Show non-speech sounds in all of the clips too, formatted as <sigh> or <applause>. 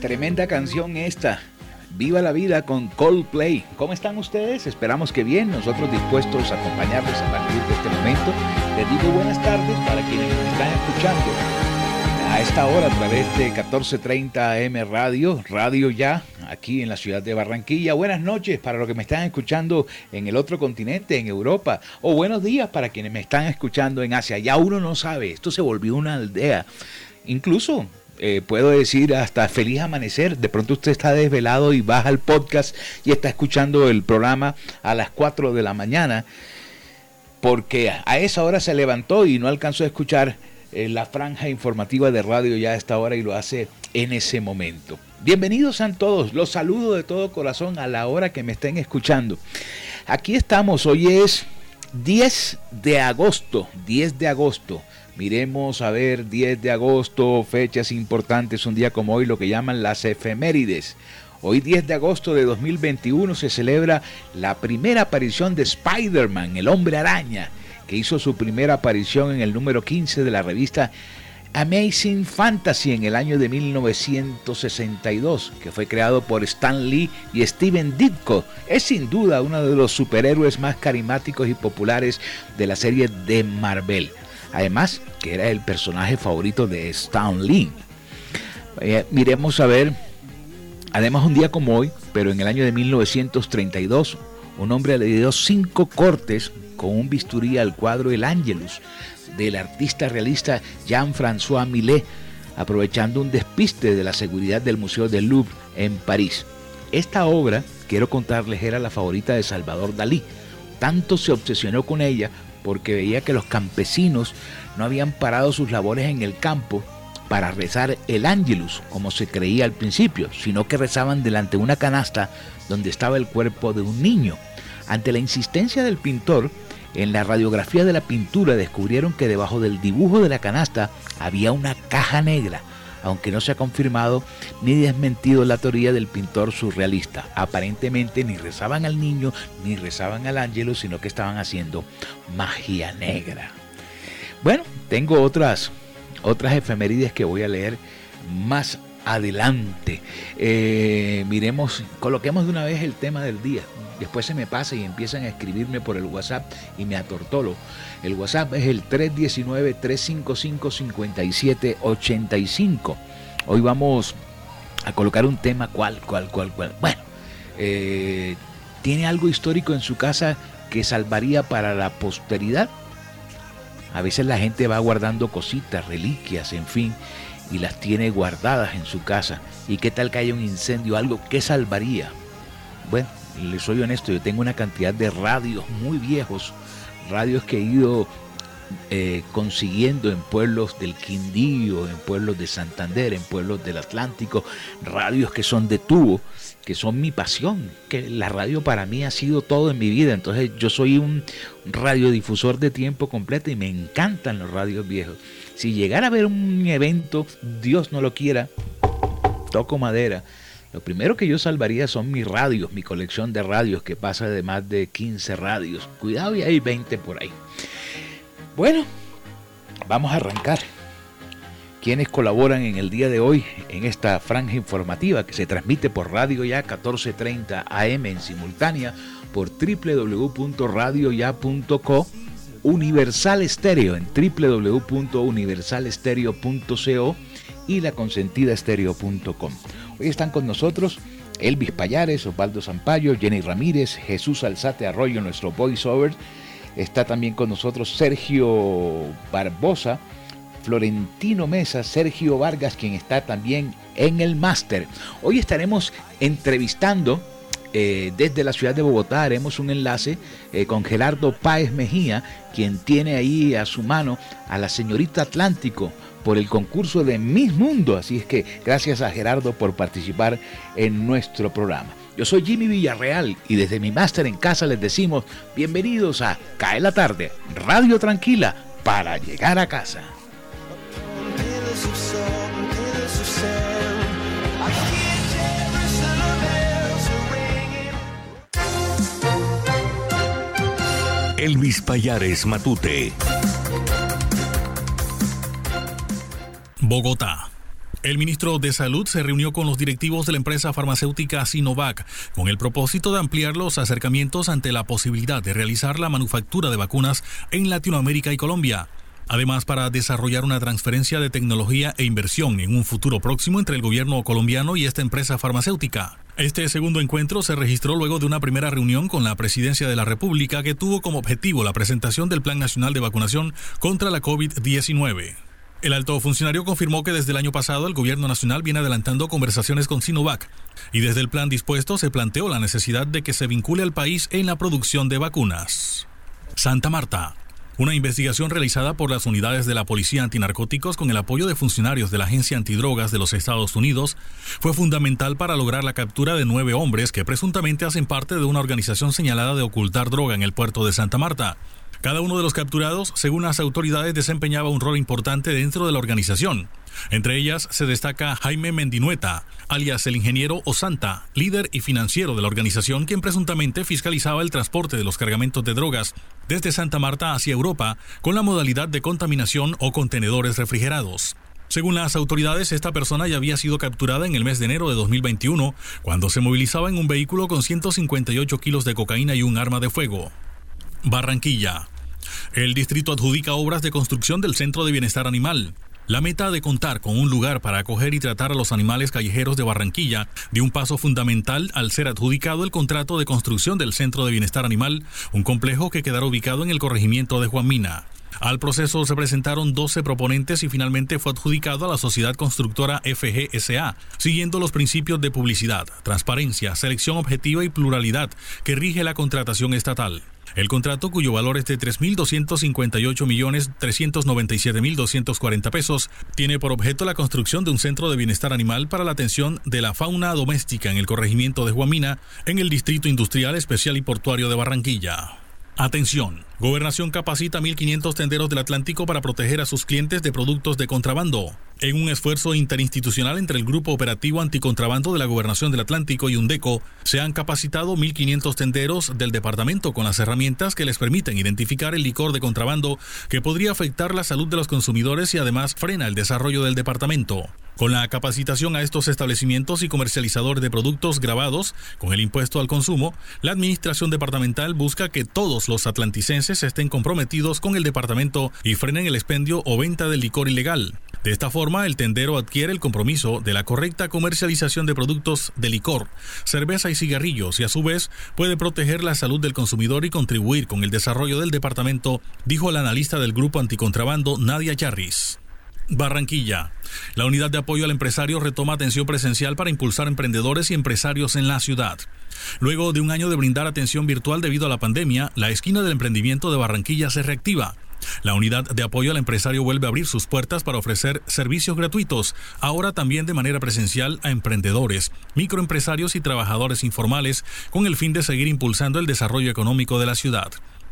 Tremenda canción esta. Viva la vida con Coldplay. ¿Cómo están ustedes? Esperamos que bien. Nosotros dispuestos a acompañarles a partir de este momento. Les digo buenas tardes para quienes nos están escuchando a esta hora a través de 1430 AM Radio, Radio Ya, aquí en la ciudad de Barranquilla. Buenas noches para los que me están escuchando en el otro continente, en Europa. O buenos días para quienes me están escuchando en Asia. Ya uno no sabe, esto se volvió una aldea. Incluso eh, puedo decir hasta feliz amanecer. De pronto usted está desvelado y baja el podcast y está escuchando el programa a las 4 de la mañana porque a esa hora se levantó y no alcanzó a escuchar eh, la franja informativa de radio ya a esta hora y lo hace en ese momento. Bienvenidos sean todos, los saludo de todo corazón a la hora que me estén escuchando. Aquí estamos, hoy es 10 de agosto, 10 de agosto. Miremos a ver 10 de agosto, fechas importantes, un día como hoy, lo que llaman las efemérides. Hoy 10 de agosto de 2021 se celebra la primera aparición de Spider-Man, el hombre araña, que hizo su primera aparición en el número 15 de la revista Amazing Fantasy en el año de 1962, que fue creado por Stan Lee y Steven Ditko. Es sin duda uno de los superhéroes más carismáticos y populares de la serie de Marvel. Además, que era el personaje favorito de Stan Lee. Eh, miremos a ver, además un día como hoy, pero en el año de 1932, un hombre le dio cinco cortes con un bisturí al cuadro El Angelus del artista realista Jean-François Millet, aprovechando un despiste de la seguridad del Museo del Louvre en París. Esta obra, quiero contarles, era la favorita de Salvador Dalí. Tanto se obsesionó con ella porque veía que los campesinos no habían parado sus labores en el campo para rezar el Angelus, como se creía al principio, sino que rezaban delante de una canasta donde estaba el cuerpo de un niño. Ante la insistencia del pintor, en la radiografía de la pintura descubrieron que debajo del dibujo de la canasta había una caja negra, aunque no se ha confirmado ni desmentido la teoría del pintor surrealista. Aparentemente ni rezaban al niño ni rezaban al ángelo, sino que estaban haciendo magia negra. Bueno, tengo otras, otras efemérides que voy a leer más adelante. Eh, miremos, coloquemos de una vez el tema del día. Después se me pasa y empiezan a escribirme por el WhatsApp y me atortolo. El WhatsApp es el 319-355-5785. Hoy vamos a colocar un tema cual, cual, cual, cual. Bueno, eh, ¿tiene algo histórico en su casa que salvaría para la posteridad? A veces la gente va guardando cositas, reliquias, en fin, y las tiene guardadas en su casa. ¿Y qué tal que haya un incendio, algo que salvaría? Bueno, les soy honesto, yo tengo una cantidad de radios muy viejos, radios que he ido eh, consiguiendo en pueblos del Quindío, en pueblos de Santander, en pueblos del Atlántico, radios que son de tubo, que son mi pasión, que la radio para mí ha sido todo en mi vida. Entonces yo soy un radiodifusor de tiempo completo y me encantan los radios viejos. Si llegara a ver un evento, Dios no lo quiera, toco madera, lo primero que yo salvaría son mis radios, mi colección de radios que pasa de más de 15 radios. Cuidado y hay 20 por ahí. Bueno, vamos a arrancar. Quienes colaboran en el día de hoy en esta franja informativa que se transmite por Radio Ya 1430 AM en simultánea por www.radioya.co Universal Estéreo en www.universalestereo.co y laconsentidaestereo.com. Hoy están con nosotros Elvis Payares, Osvaldo Zampayo, Jenny Ramírez, Jesús Alzate Arroyo, nuestro voiceover. Está también con nosotros Sergio Barbosa, Florentino Mesa, Sergio Vargas, quien está también en el máster. Hoy estaremos entrevistando eh, desde la ciudad de Bogotá haremos un enlace eh, con Gerardo Páez Mejía, quien tiene ahí a su mano a la señorita Atlántico, por el concurso de Miss Mundo. Así es que gracias a Gerardo por participar en nuestro programa. Yo soy Jimmy Villarreal y desde mi máster en casa les decimos bienvenidos a Cae la tarde, Radio Tranquila para llegar a casa. Elvis Payares Matute. Bogotá. El ministro de Salud se reunió con los directivos de la empresa farmacéutica Sinovac con el propósito de ampliar los acercamientos ante la posibilidad de realizar la manufactura de vacunas en Latinoamérica y Colombia. Además, para desarrollar una transferencia de tecnología e inversión en un futuro próximo entre el gobierno colombiano y esta empresa farmacéutica. Este segundo encuentro se registró luego de una primera reunión con la Presidencia de la República que tuvo como objetivo la presentación del Plan Nacional de Vacunación contra la COVID-19. El alto funcionario confirmó que desde el año pasado el gobierno nacional viene adelantando conversaciones con Sinovac y desde el plan dispuesto se planteó la necesidad de que se vincule al país en la producción de vacunas. Santa Marta. Una investigación realizada por las unidades de la Policía Antinarcóticos con el apoyo de funcionarios de la Agencia Antidrogas de los Estados Unidos fue fundamental para lograr la captura de nueve hombres que presuntamente hacen parte de una organización señalada de ocultar droga en el puerto de Santa Marta. Cada uno de los capturados, según las autoridades, desempeñaba un rol importante dentro de la organización. Entre ellas se destaca Jaime Mendinueta, alias el ingeniero Osanta, líder y financiero de la organización, quien presuntamente fiscalizaba el transporte de los cargamentos de drogas desde Santa Marta hacia Europa con la modalidad de contaminación o contenedores refrigerados. Según las autoridades, esta persona ya había sido capturada en el mes de enero de 2021, cuando se movilizaba en un vehículo con 158 kilos de cocaína y un arma de fuego. Barranquilla. El distrito adjudica obras de construcción del Centro de Bienestar Animal. La meta de contar con un lugar para acoger y tratar a los animales callejeros de Barranquilla dio un paso fundamental al ser adjudicado el contrato de construcción del Centro de Bienestar Animal, un complejo que quedará ubicado en el corregimiento de Juan Mina. Al proceso se presentaron 12 proponentes y finalmente fue adjudicado a la sociedad constructora FGSA, siguiendo los principios de publicidad, transparencia, selección objetiva y pluralidad que rige la contratación estatal. El contrato, cuyo valor es de 3.258.397.240 pesos, tiene por objeto la construcción de un centro de bienestar animal para la atención de la fauna doméstica en el corregimiento de Juamina, en el Distrito Industrial Especial y Portuario de Barranquilla. Atención. Gobernación capacita 1.500 tenderos del Atlántico para proteger a sus clientes de productos de contrabando. En un esfuerzo interinstitucional entre el Grupo Operativo Anticontrabando de la Gobernación del Atlántico y UNDECO, se han capacitado 1.500 tenderos del departamento con las herramientas que les permiten identificar el licor de contrabando que podría afectar la salud de los consumidores y además frena el desarrollo del departamento. Con la capacitación a estos establecimientos y comercializadores de productos grabados con el impuesto al consumo, la Administración Departamental busca que todos los atlanticenses estén comprometidos con el departamento y frenen el expendio o venta del licor ilegal. De esta forma, el tendero adquiere el compromiso de la correcta comercialización de productos de licor, cerveza y cigarrillos y a su vez puede proteger la salud del consumidor y contribuir con el desarrollo del departamento, dijo la analista del grupo anticontrabando Nadia Yarris. Barranquilla. La unidad de apoyo al empresario retoma atención presencial para impulsar emprendedores y empresarios en la ciudad. Luego de un año de brindar atención virtual debido a la pandemia, la esquina del emprendimiento de Barranquilla se reactiva. La unidad de apoyo al empresario vuelve a abrir sus puertas para ofrecer servicios gratuitos, ahora también de manera presencial a emprendedores, microempresarios y trabajadores informales, con el fin de seguir impulsando el desarrollo económico de la ciudad.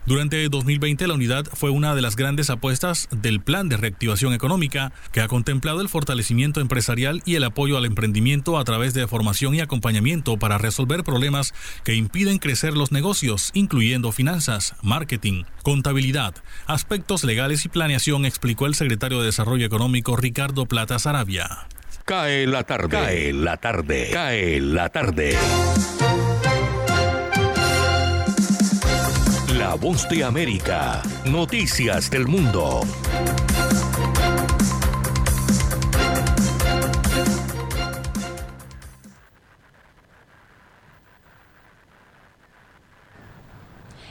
Durante 2020 la unidad fue una de las grandes apuestas del plan de reactivación económica que ha contemplado el fortalecimiento empresarial y el apoyo al emprendimiento a través de formación y acompañamiento para resolver problemas que impiden crecer los negocios, incluyendo finanzas, marketing, contabilidad, aspectos legales y planeación, explicó el secretario de Desarrollo Económico Ricardo Plata Sarabia. Cae la tarde, cae la tarde, cae la tarde. La voz de América. Noticias del mundo.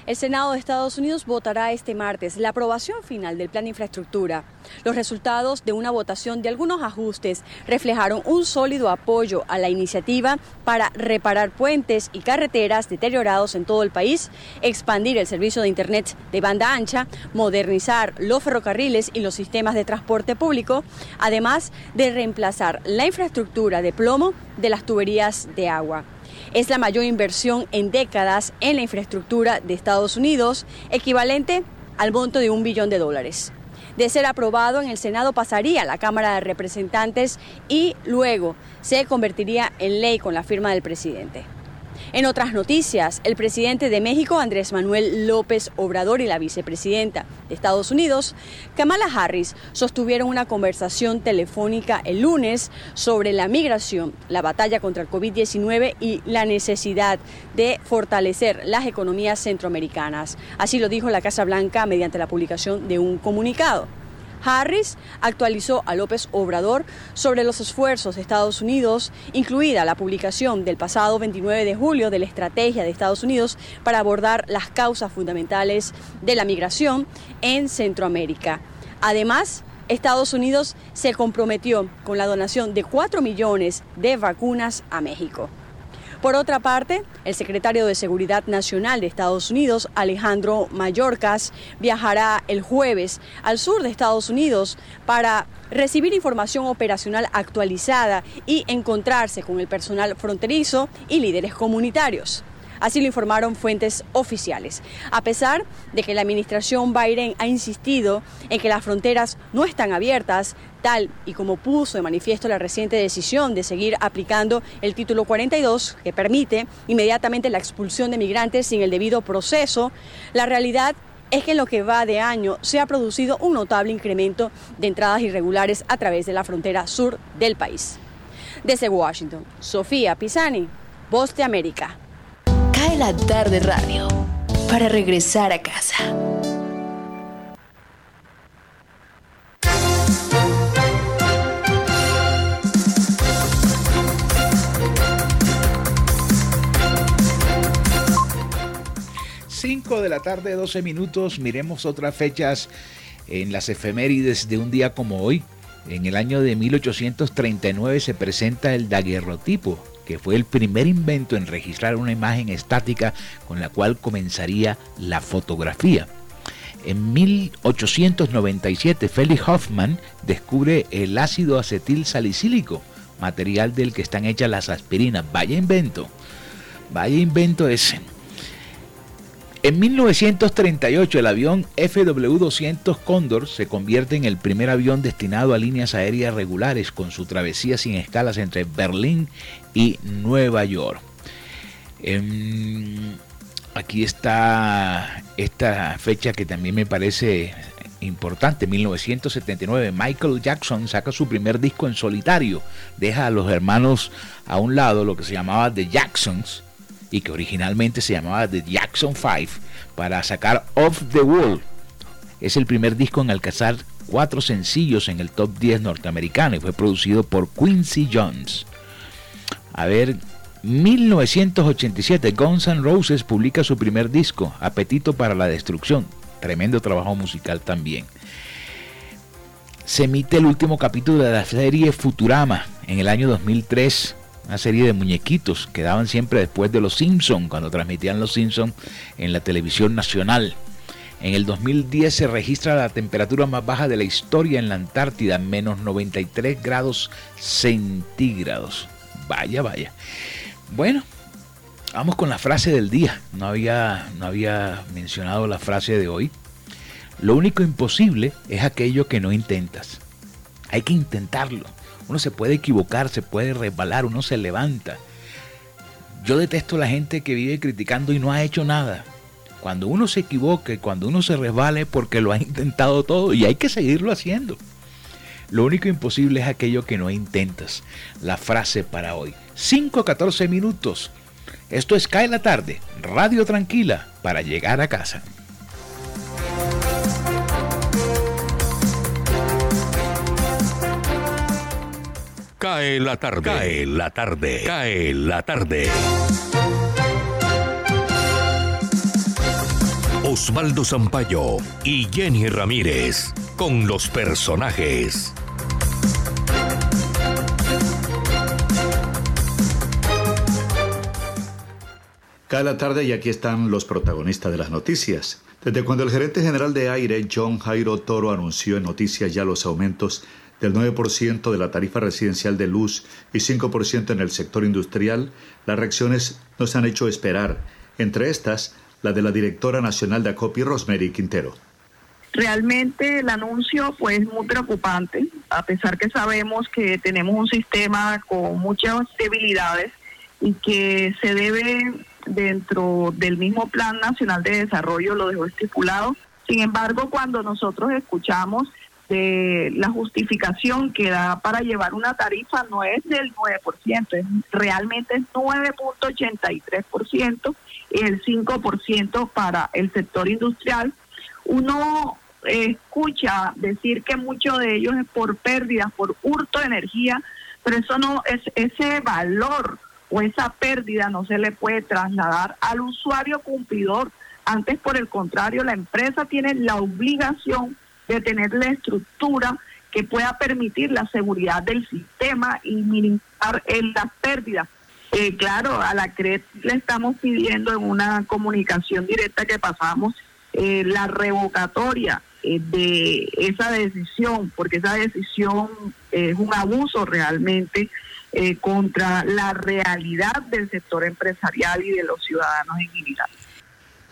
El Senado de Estados Unidos votará este martes la aprobación final del plan de infraestructura. Los resultados de una votación de algunos ajustes reflejaron un sólido apoyo a la iniciativa para reparar puentes y carreteras deteriorados en todo el país, expandir el servicio de Internet de banda ancha, modernizar los ferrocarriles y los sistemas de transporte público, además de reemplazar la infraestructura de plomo de las tuberías de agua. Es la mayor inversión en décadas en la infraestructura de Estados Unidos, equivalente al monto de un billón de dólares. De ser aprobado en el Senado pasaría a la Cámara de Representantes y luego se convertiría en ley con la firma del presidente. En otras noticias, el presidente de México, Andrés Manuel López Obrador, y la vicepresidenta de Estados Unidos, Kamala Harris, sostuvieron una conversación telefónica el lunes sobre la migración, la batalla contra el COVID-19 y la necesidad de fortalecer las economías centroamericanas. Así lo dijo la Casa Blanca mediante la publicación de un comunicado. Harris actualizó a López Obrador sobre los esfuerzos de Estados Unidos, incluida la publicación del pasado 29 de julio de la estrategia de Estados Unidos para abordar las causas fundamentales de la migración en Centroamérica. Además, Estados Unidos se comprometió con la donación de 4 millones de vacunas a México. Por otra parte, el secretario de Seguridad Nacional de Estados Unidos, Alejandro Mayorkas, viajará el jueves al sur de Estados Unidos para recibir información operacional actualizada y encontrarse con el personal fronterizo y líderes comunitarios. Así lo informaron fuentes oficiales. A pesar de que la administración Biden ha insistido en que las fronteras no están abiertas, tal y como puso de manifiesto la reciente decisión de seguir aplicando el título 42, que permite inmediatamente la expulsión de migrantes sin el debido proceso, la realidad es que en lo que va de año se ha producido un notable incremento de entradas irregulares a través de la frontera sur del país. Desde Washington, Sofía Pisani, Voz de América. Cae la tarde radio para regresar a casa. Cinco de la tarde, 12 minutos. Miremos otras fechas en las efemérides de un día como hoy. En el año de 1839 se presenta el daguerrotipo, que fue el primer invento en registrar una imagen estática con la cual comenzaría la fotografía. En 1897, Felix Hoffman descubre el ácido acetil salicílico, material del que están hechas las aspirinas. Vaya invento, vaya invento ese. En 1938 el avión FW-200 Condor se convierte en el primer avión destinado a líneas aéreas regulares con su travesía sin escalas entre Berlín y Nueva York. Em, aquí está esta fecha que también me parece importante, 1979, Michael Jackson saca su primer disco en solitario, deja a los hermanos a un lado, lo que se llamaba The Jacksons, y que originalmente se llamaba The Jackson 5 para sacar Off the Wall. Es el primer disco en alcanzar cuatro sencillos en el top 10 norteamericano y fue producido por Quincy Jones. A ver, 1987 Guns N' Roses publica su primer disco, Apetito para la Destrucción. Tremendo trabajo musical también. Se emite el último capítulo de la serie Futurama en el año 2003 una serie de muñequitos que daban siempre después de Los Simpsons, cuando transmitían Los Simpsons en la televisión nacional. En el 2010 se registra la temperatura más baja de la historia en la Antártida, menos 93 grados centígrados. Vaya, vaya. Bueno, vamos con la frase del día. No había, no había mencionado la frase de hoy. Lo único imposible es aquello que no intentas. Hay que intentarlo. Uno se puede equivocar, se puede resbalar, uno se levanta. Yo detesto la gente que vive criticando y no ha hecho nada. Cuando uno se equivoque, cuando uno se resbale, porque lo ha <laughs> intentado todo y hay que seguirlo haciendo. Lo único imposible es aquello que no intentas. La frase para hoy. 5 a 14 minutos. Esto es Cae la tarde, radio tranquila para llegar a casa. Cae la tarde. Cae la tarde. Cae la tarde. Osvaldo Zampayo y Jenny Ramírez con los personajes. Cae la tarde y aquí están los protagonistas de las noticias. Desde cuando el gerente general de aire, John Jairo Toro, anunció en noticias ya los aumentos del 9% de la tarifa residencial de luz y 5% en el sector industrial, las reacciones nos han hecho esperar, entre estas la de la directora nacional de ACOPI, Rosemary Quintero. Realmente el anuncio pues muy preocupante, a pesar que sabemos que tenemos un sistema con muchas debilidades y que se debe dentro del mismo Plan Nacional de Desarrollo, lo dejó estipulado. Sin embargo, cuando nosotros escuchamos de la justificación que da para llevar una tarifa no es del 9%, es realmente es 9.83% y el 5% para el sector industrial. Uno escucha decir que mucho de ellos es por pérdidas, por hurto de energía, pero eso no es ese valor o esa pérdida no se le puede trasladar al usuario cumplidor. Antes, por el contrario, la empresa tiene la obligación de tener la estructura que pueda permitir la seguridad del sistema y minimizar las pérdidas. Eh, claro, a la CRED le estamos pidiendo en una comunicación directa que pasamos eh, la revocatoria eh, de esa decisión, porque esa decisión es un abuso realmente contra la realidad del sector empresarial y de los ciudadanos en general.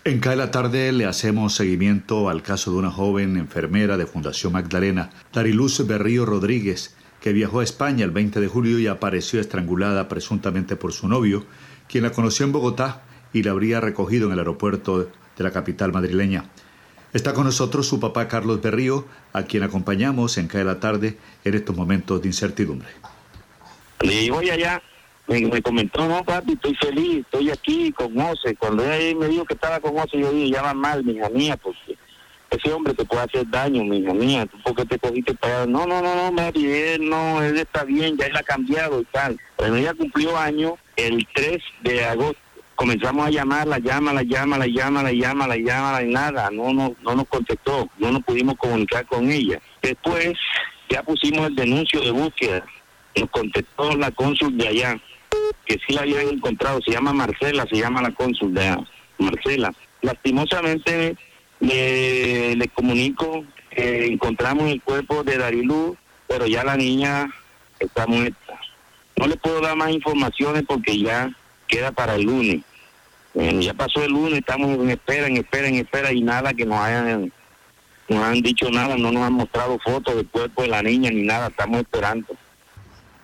En CAE la tarde le hacemos seguimiento al caso de una joven enfermera de Fundación Magdalena, Dariluz Berrío Rodríguez, que viajó a España el 20 de julio y apareció estrangulada presuntamente por su novio, quien la conoció en Bogotá y la habría recogido en el aeropuerto de la capital madrileña. Está con nosotros su papá Carlos Berrío, a quien acompañamos en CAE la tarde en estos momentos de incertidumbre. Y voy allá me, comentó, no, papi, estoy feliz, estoy aquí con José. Cuando ella me dijo que estaba con José, yo dije, ya va mal, mi hija mía, porque ese hombre te puede hacer daño, mi hija mía. ¿Tú por qué te cogiste para No, no, no, no, Mary, él no, él está bien, ya él ha cambiado y tal. Pero ella cumplió año el 3 de agosto. Comenzamos a llamar, la llama, la llama, la llama, la llama, la llama, y nada, no, no, no nos contestó, no nos pudimos comunicar con ella. Después ya pusimos el denuncio de búsqueda, nos contestó la cónsul de allá que sí la habían encontrado, se llama Marcela, se llama la cónsul de Marcela. Lastimosamente le, comunico que encontramos el cuerpo de Darilú, pero ya la niña está muerta. No le puedo dar más informaciones porque ya queda para el lunes. ya pasó el lunes, estamos en espera, en espera, en espera y nada que nos hayan, nos han dicho nada, no nos han mostrado fotos del cuerpo de la niña ni nada, estamos esperando.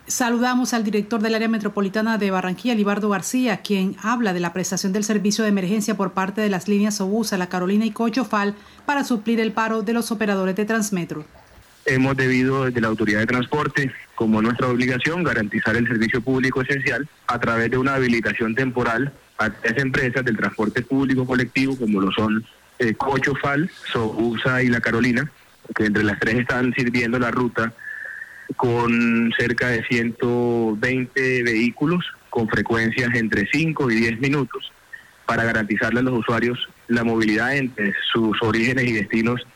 Saludamos al director del área metropolitana de Barranquilla, Libardo García, quien habla de la prestación del servicio de emergencia por parte de las líneas Obusa, La Carolina y Cochofal para suplir el paro de los operadores de Transmetro. Hemos debido desde la Autoridad de Transporte, como nuestra obligación, garantizar el servicio público esencial a través de una habilitación temporal a tres empresas del transporte público colectivo, como lo son eh, Cochofal, Sobusa y La Carolina, que entre las tres están sirviendo la ruta con cerca de 120 vehículos con frecuencias entre 5 y 10 minutos para garantizarle a los usuarios la movilidad entre sus orígenes y destinos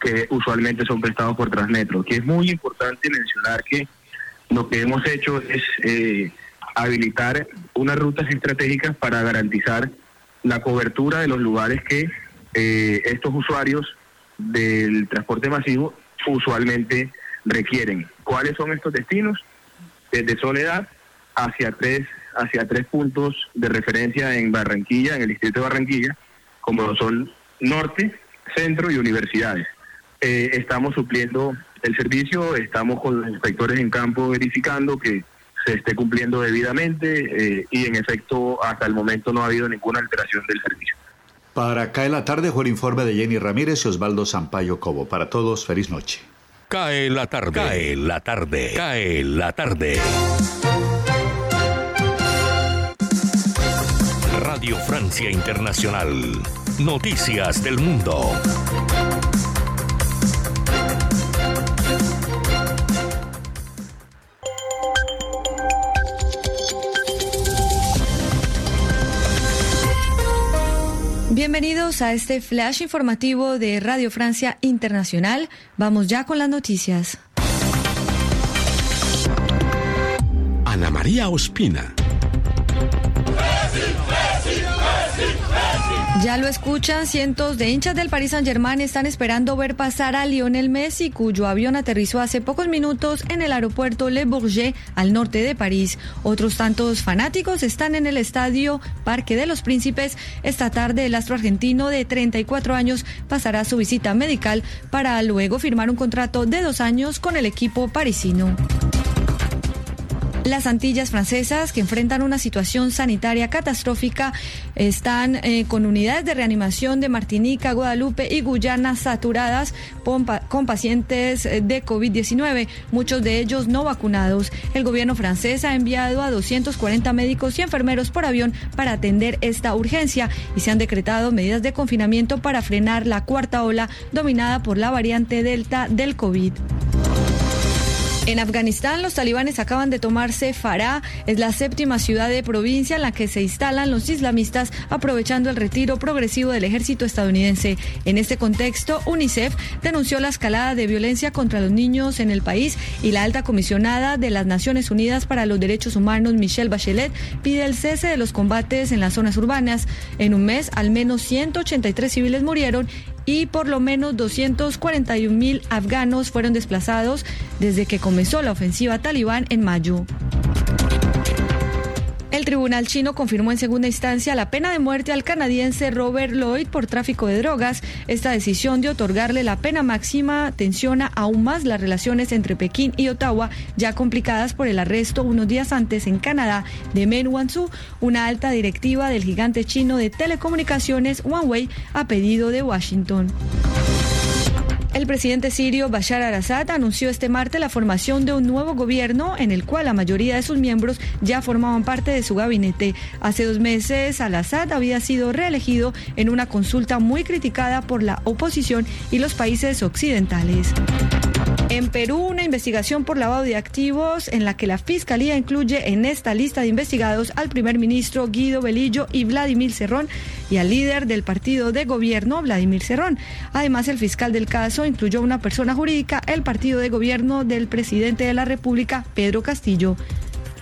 que usualmente son prestados por Transmetro. Que es muy importante mencionar que lo que hemos hecho es eh, habilitar unas rutas estratégicas para garantizar la cobertura de los lugares que eh, estos usuarios del transporte masivo usualmente requieren. ¿Cuáles son estos destinos? Desde Soledad hacia tres, hacia tres puntos de referencia en Barranquilla, en el distrito de Barranquilla, como son norte, centro y universidades. Eh, estamos supliendo el servicio, estamos con los inspectores en campo verificando que se esté cumpliendo debidamente eh, y en efecto hasta el momento no ha habido ninguna alteración del servicio. Para Cae la tarde fue el informe de Jenny Ramírez y Osvaldo Sampaio Cobo. Para todos, feliz noche. Cae la tarde. Cae la tarde. Cae la tarde. Radio Francia Internacional. Noticias del Mundo. Bienvenidos a este flash informativo de Radio Francia Internacional. Vamos ya con las noticias. Ana María Ospina. Ya lo escuchan, cientos de hinchas del Paris Saint-Germain están esperando ver pasar a Lionel Messi, cuyo avión aterrizó hace pocos minutos en el aeropuerto Le Bourget, al norte de París. Otros tantos fanáticos están en el estadio Parque de los Príncipes. Esta tarde el astro argentino de 34 años pasará su visita medical para luego firmar un contrato de dos años con el equipo parisino. Las Antillas francesas, que enfrentan una situación sanitaria catastrófica, están eh, con unidades de reanimación de Martinica, Guadalupe y Guyana saturadas con, pacientes eh, de COVID-19, muchos de ellos no vacunados. El gobierno francés ha enviado a 240 médicos y enfermeros por avión para atender esta urgencia y se han decretado medidas de confinamiento para frenar la cuarta ola dominada por la variante Delta del COVID. En Afganistán, los talibanes acaban de tomarse Farah, es la séptima ciudad de provincia en la que se instalan los islamistas, aprovechando el retiro progresivo del ejército estadounidense. En este contexto, UNICEF denunció la escalada de violencia contra los niños en el país y la alta comisionada de las Naciones Unidas para los Derechos Humanos, Michelle Bachelet, pide el cese de los combates en las zonas urbanas. En un mes, al menos 183 civiles murieron y por lo menos 241 mil afganos fueron desplazados desde que comenzó la ofensiva talibán en mayo. El tribunal chino confirmó en segunda instancia la pena de muerte al canadiense Robert Lloyd por tráfico de drogas. Esta decisión de otorgarle la pena máxima tensiona aún más las relaciones entre Pekín y Ottawa, ya complicadas por el arresto unos días antes en Canadá de Meng Wanzhou, una alta directiva del gigante chino de telecomunicaciones Huawei, a pedido de Washington. El presidente sirio Bashar al-Assad anunció este martes la formación de un nuevo gobierno en el cual la mayoría de sus miembros ya formaban parte de su gabinete. Hace dos meses al-Assad había sido reelegido en una consulta muy criticada por la oposición y los países occidentales. En Perú, una investigación por lavado de activos en la que la Fiscalía incluye en esta lista de investigados al primer ministro Guido Belillo y Vladimir Cerrón y al líder del partido de gobierno, Vladimir Cerrón. Además, el fiscal del caso incluyó una persona jurídica, el partido de gobierno del presidente de la República, Pedro Castillo.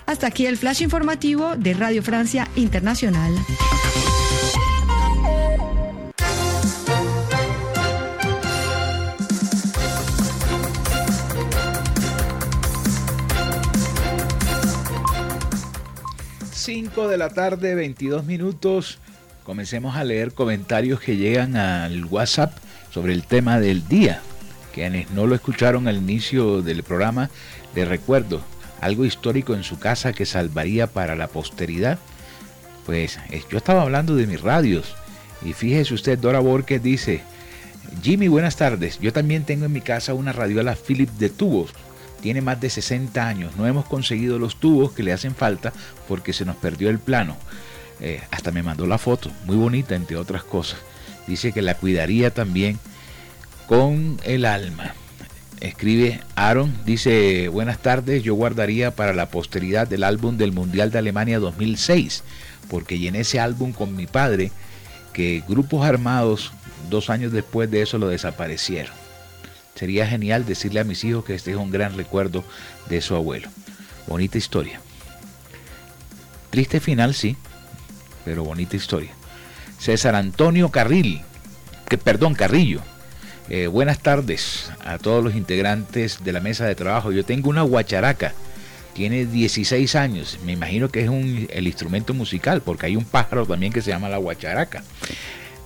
Hasta aquí el flash informativo de Radio Francia Internacional. Cinco de la tarde, 22 minutos. Comencemos a leer comentarios que llegan al WhatsApp sobre el tema del día. Quienes no lo escucharon al inicio del programa, les recuerdo algo histórico en su casa que salvaría para la posteridad. Pues yo estaba hablando de mis radios y fíjese usted, Dora Borges dice, Jimmy, buenas tardes. Yo también tengo en mi casa una radiola Philips de tubos. Tiene más de 60 años. No hemos conseguido los tubos que le hacen falta porque se nos perdió el plano. Eh, hasta me mandó la foto, muy bonita entre otras cosas. Dice que la cuidaría también con el alma. Escribe Aaron, dice, buenas tardes, yo guardaría para la posteridad el álbum del Mundial de Alemania 2006, porque llené ese álbum con mi padre, que grupos armados dos años después de eso lo desaparecieron. Sería genial decirle a mis hijos que este es un gran recuerdo de su abuelo. Bonita historia. Triste final, sí, pero bonita historia. César Antonio Carril, que, perdón, Carrillo. Eh, buenas tardes a todos los integrantes de la mesa de trabajo. Yo tengo una guacharaca, tiene 16 años. Me imagino que es un, el instrumento musical, porque hay un pájaro también que se llama la guacharaca.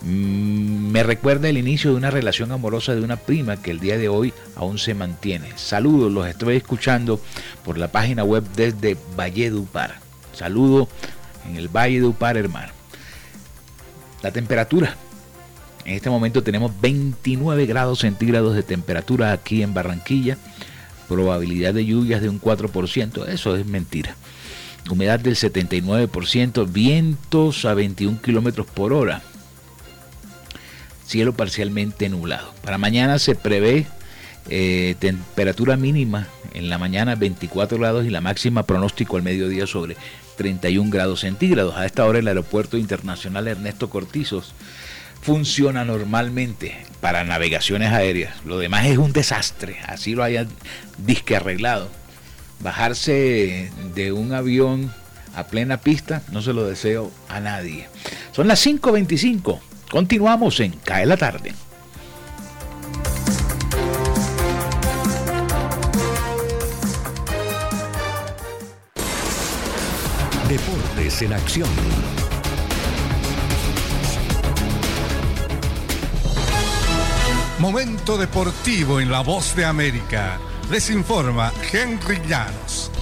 Mm, me recuerda el inicio de una relación amorosa de una prima que el día de hoy aún se mantiene. Saludos, los estoy escuchando por la página web desde Valledupar. Saludo en el Valle de Upar, hermano. La temperatura en este momento tenemos 29 grados centígrados de temperatura aquí en Barranquilla. Probabilidad de lluvias de un 4%. Eso es mentira. Humedad del 79%. Vientos a 21 kilómetros por hora. Cielo parcialmente nublado. Para mañana se prevé eh, temperatura mínima en la mañana 24 grados y la máxima pronóstico al mediodía sobre 31 grados centígrados. A esta hora el aeropuerto internacional Ernesto Cortizos funciona normalmente para navegaciones aéreas. Lo demás es un desastre, así lo hayan disque arreglado. Bajarse de un avión a plena pista no se lo deseo a nadie. Son las 5.25. Continuamos en Cae la tarde. Deportes en acción. Momento deportivo en La Voz de América. Les informa Henry Llanos.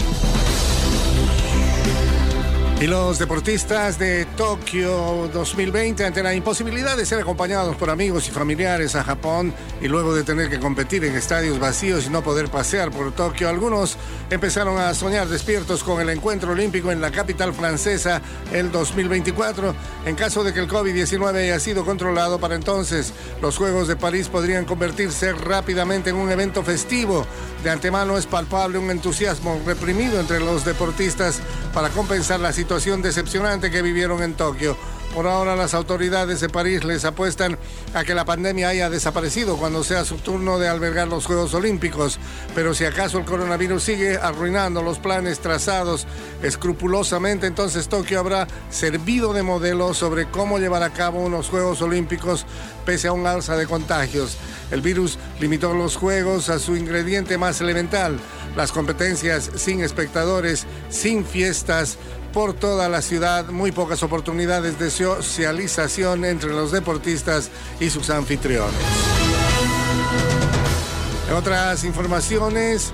Y los deportistas de Tokio 2020 ante la imposibilidad de ser acompañados por amigos y familiares a Japón y luego de tener que competir en estadios vacíos y no poder pasear por Tokio, algunos empezaron a soñar despiertos con el encuentro olímpico en la capital francesa el 2024. En caso de que el COVID-19 haya sido controlado para entonces, los Juegos de París podrían convertirse rápidamente en un evento festivo. De antemano es palpable un entusiasmo reprimido entre los deportistas para compensar la situación decepcionante que vivieron en Tokio. Por ahora las autoridades de París les apuestan a que la pandemia haya desaparecido cuando sea su turno de albergar los Juegos Olímpicos. Pero si acaso el coronavirus sigue arruinando los planes trazados escrupulosamente, entonces Tokio habrá servido de modelo sobre cómo llevar a cabo unos Juegos Olímpicos pese a un alza de contagios. El virus limitó los Juegos a su ingrediente más elemental, las competencias sin espectadores, sin fiestas, por toda la ciudad, muy pocas oportunidades de socialización entre los deportistas y sus anfitriones. Otras informaciones,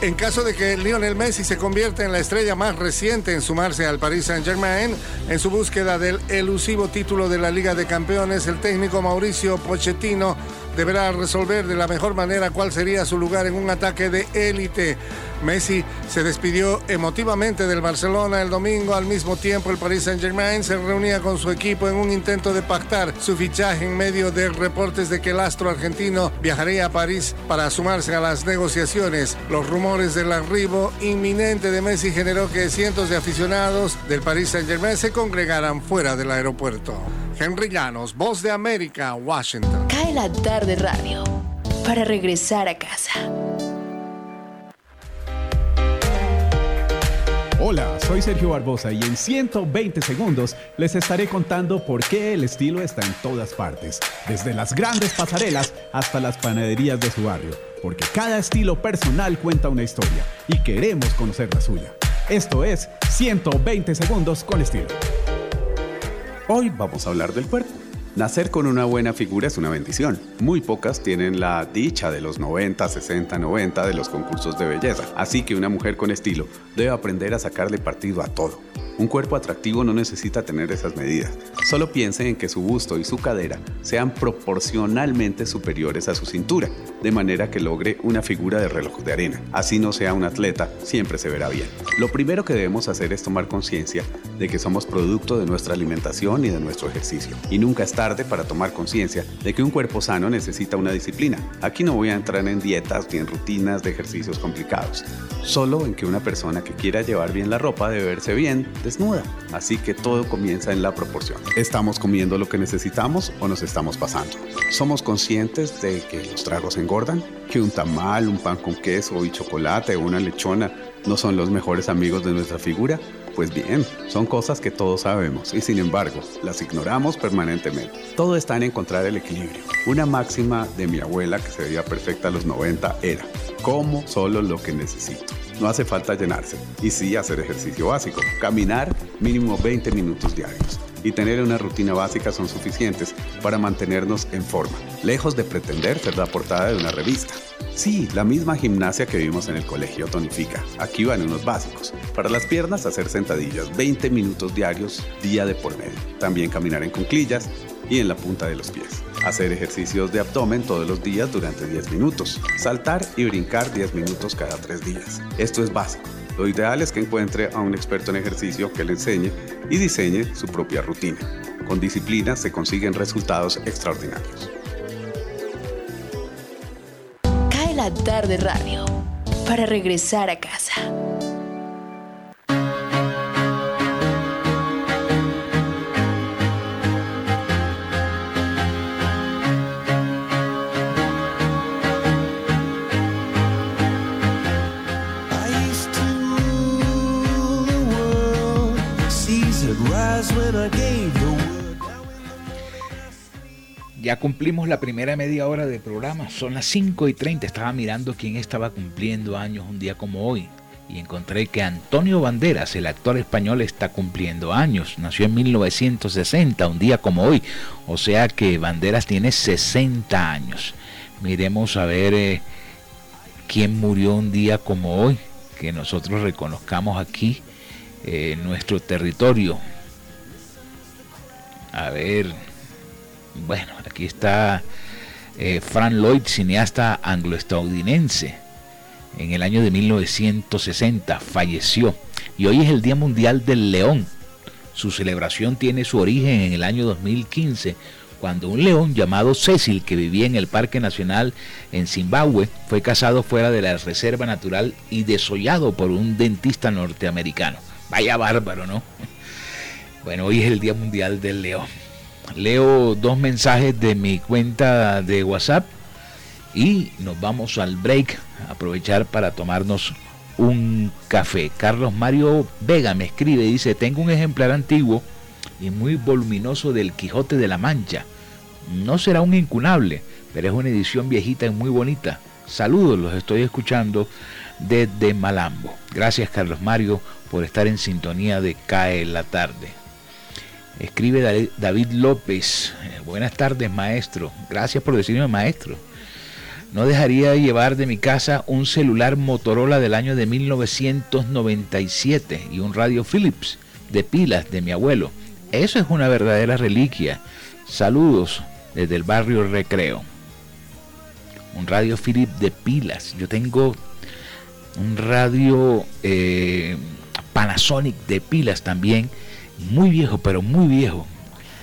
en caso de que Lionel Messi se convierta en la estrella más reciente en sumarse al Paris Saint-Germain, en su búsqueda del elusivo título de la Liga de Campeones, el técnico Mauricio Pochettino deberá resolver de la mejor manera cuál sería su lugar en un ataque de élite. Messi se despidió emotivamente del Barcelona el domingo. Al mismo tiempo, el Paris Saint-Germain se reunía con su equipo en un intento de pactar su fichaje en medio de reportes de que el astro argentino viajaría a París para sumarse a las negociaciones. Los rumores del arribo inminente de Messi generó que cientos de aficionados del Paris Saint-Germain se congregaran fuera del aeropuerto. Henry Llanos, Voz de América, Washington. Cae la tarde radio para regresar a casa. Hola, soy Sergio Barbosa y en 120 segundos les estaré contando por qué el estilo está en todas partes, desde las grandes pasarelas hasta las panaderías de su barrio, porque cada estilo personal cuenta una historia y queremos conocer la suya. Esto es 120 segundos con estilo. Hoy vamos a hablar del cuerpo. Nacer con una buena figura es una bendición. Muy pocas tienen la dicha de los 90, 60, 90 de los concursos de belleza. Así que una mujer con estilo debe aprender a sacarle partido a todo. Un cuerpo atractivo no necesita tener esas medidas. Solo piensen en que su busto y su cadera sean proporcionalmente superiores a su cintura, de manera que logre una figura de reloj de arena. Así no sea un atleta, siempre se verá bien. Lo primero que debemos hacer es tomar conciencia de que somos producto de nuestra alimentación y de nuestro ejercicio. Y nunca es tarde para tomar conciencia de que un cuerpo sano necesita una disciplina. Aquí no voy a entrar en dietas ni en rutinas de ejercicios complicados. Solo en que una persona que quiera llevar bien la ropa debe verse bien, desnuda. Así que todo comienza en la proporción. ¿Estamos comiendo lo que necesitamos o nos estamos pasando? ¿Somos conscientes de que los tragos engordan? ¿Que un tamal, un pan con queso y chocolate o una lechona no son los mejores amigos de nuestra figura? Pues bien, son cosas que todos sabemos y sin embargo las ignoramos permanentemente. Todo está en encontrar el equilibrio. Una máxima de mi abuela que se veía perfecta a los 90 era, como solo lo que necesito. No hace falta llenarse y sí hacer ejercicio básico. Caminar mínimo 20 minutos diarios y tener una rutina básica son suficientes para mantenernos en forma, lejos de pretender ser la portada de una revista. Sí, la misma gimnasia que vimos en el colegio tonifica. Aquí van unos básicos. Para las piernas, hacer sentadillas 20 minutos diarios, día de por medio. También caminar en cunclillas y en la punta de los pies. Hacer ejercicios de abdomen todos los días durante 10 minutos. Saltar y brincar 10 minutos cada 3 días. Esto es básico. Lo ideal es que encuentre a un experto en ejercicio que le enseñe y diseñe su propia rutina. Con disciplina se consiguen resultados extraordinarios. Cae la tarde radio para regresar a casa. Ya cumplimos la primera media hora de programa. Son las 5 y 30. Estaba mirando quién estaba cumpliendo años un día como hoy. Y encontré que Antonio Banderas, el actor español, está cumpliendo años. Nació en 1960, un día como hoy. O sea que Banderas tiene 60 años. Miremos a ver eh, quién murió un día como hoy. Que nosotros reconozcamos aquí eh, nuestro territorio. A ver. Bueno, aquí está eh, Fran Lloyd, cineasta anglo-estadounidense. En el año de 1960 falleció. Y hoy es el Día Mundial del León. Su celebración tiene su origen en el año 2015, cuando un león llamado Cecil, que vivía en el Parque Nacional en Zimbabue, fue cazado fuera de la Reserva Natural y desollado por un dentista norteamericano. Vaya bárbaro, ¿no? Bueno, hoy es el Día Mundial del León. Leo dos mensajes de mi cuenta de WhatsApp y nos vamos al break. Aprovechar para tomarnos un café. Carlos Mario Vega me escribe, dice, tengo un ejemplar antiguo y muy voluminoso del Quijote de la Mancha. No será un incunable, pero es una edición viejita y muy bonita. Saludos, los estoy escuchando desde Malambo. Gracias Carlos Mario por estar en sintonía de CAE la tarde. Escribe David López. Eh, buenas tardes, maestro. Gracias por decirme maestro. No dejaría de llevar de mi casa un celular Motorola del año de 1997 y un radio Philips de pilas de mi abuelo. Eso es una verdadera reliquia. Saludos desde el barrio Recreo. Un radio Philips de pilas. Yo tengo un radio eh, Panasonic de pilas también muy viejo, pero muy viejo.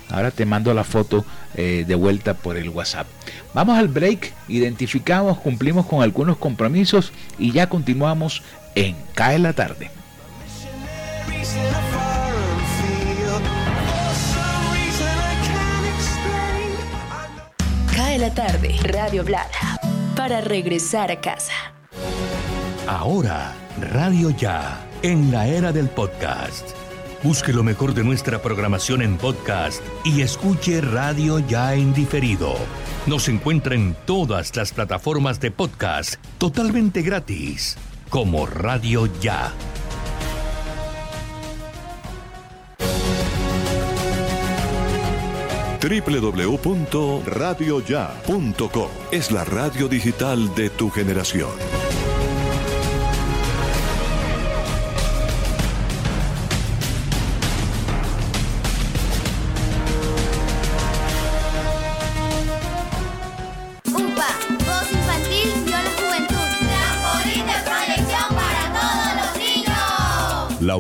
Ahora te mando la foto eh, de vuelta por el WhatsApp. Vamos al break, identificamos, cumplimos con algunos compromisos y ya continuamos en Cae la tarde. Cae la tarde, Radio Blada, para regresar a casa. Ahora, Radio Ya, en la era del podcast. Busque lo mejor de nuestra programación en podcast y escuche Radio Ya en diferido. Nos encuentra en todas las plataformas de podcast totalmente gratis, como Radio Ya. www.radioya.com es la radio digital de tu generación.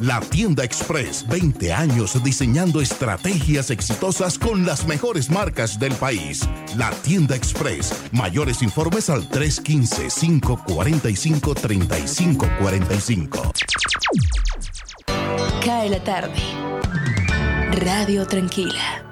La tienda express, 20 años diseñando estrategias exitosas con las mejores marcas del país. La tienda express, mayores informes al 315 545 3545. Cae la tarde. Radio Tranquila.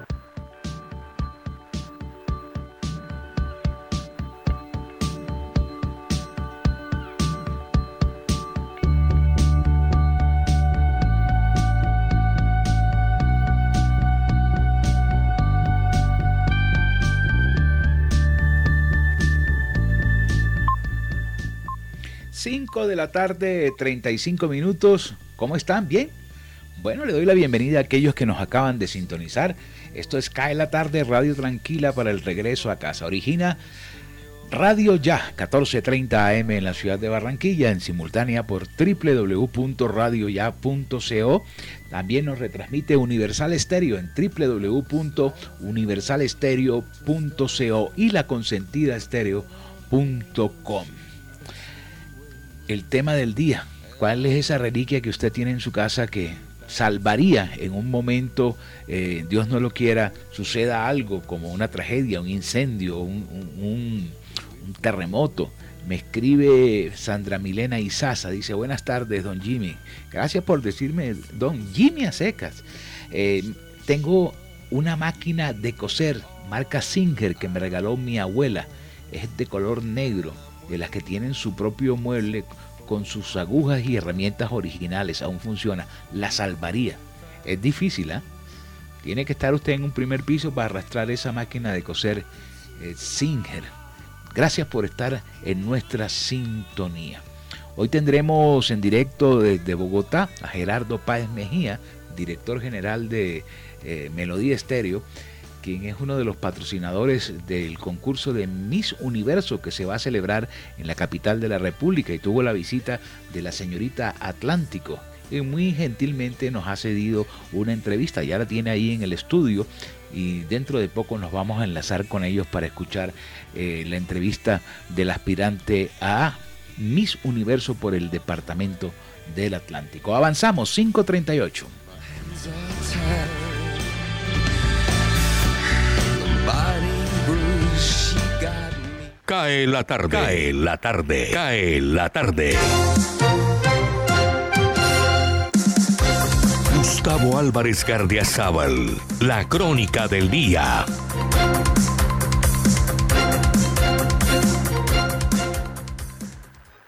De la tarde, 35 minutos. ¿Cómo están? ¿Bien? Bueno, le doy la bienvenida a aquellos que nos acaban de sintonizar. Esto es Cae la tarde, Radio Tranquila para el regreso a casa. Origina Radio Ya, 1430 AM en la ciudad de Barranquilla, en simultánea por www.radioya.co. También nos retransmite Universal Estéreo en www.universalestereo.co y la consentida estéreo.com el tema del día. ¿Cuál es esa reliquia que usted tiene en su casa que salvaría en un momento, eh, Dios no lo quiera, suceda algo como una tragedia, un incendio, un, terremoto? Me escribe Sandra Milena Izaza, dice, buenas tardes, don Jimmy. Gracias por decirme, don Jimmy a secas. Eh, tengo una máquina de coser, marca Singer, que me regaló mi abuela. Es de color negro de las que tienen su propio mueble con sus agujas y herramientas originales, aún funciona, la salvaría. Es difícil, ¿ah? Tiene que estar usted en un primer piso para arrastrar esa máquina de coser eh, Singer. Gracias por estar en nuestra sintonía. Hoy tendremos en directo desde Bogotá a Gerardo Páez Mejía, director general de eh, Melodía Estéreo, quien es uno de los patrocinadores del concurso de Miss Universo que se va a celebrar en la capital de la República y tuvo la visita de la señorita Atlántico. Y muy gentilmente nos ha cedido una entrevista, ya la tiene ahí en el estudio y dentro de poco nos vamos a enlazar con ellos para escuchar eh, la entrevista del aspirante a Miss Universo por el Departamento del Atlántico. Avanzamos, 538. Cae la tarde. Cae la tarde. Cae la tarde. Gustavo Álvarez Gardiazabal. La crónica del día.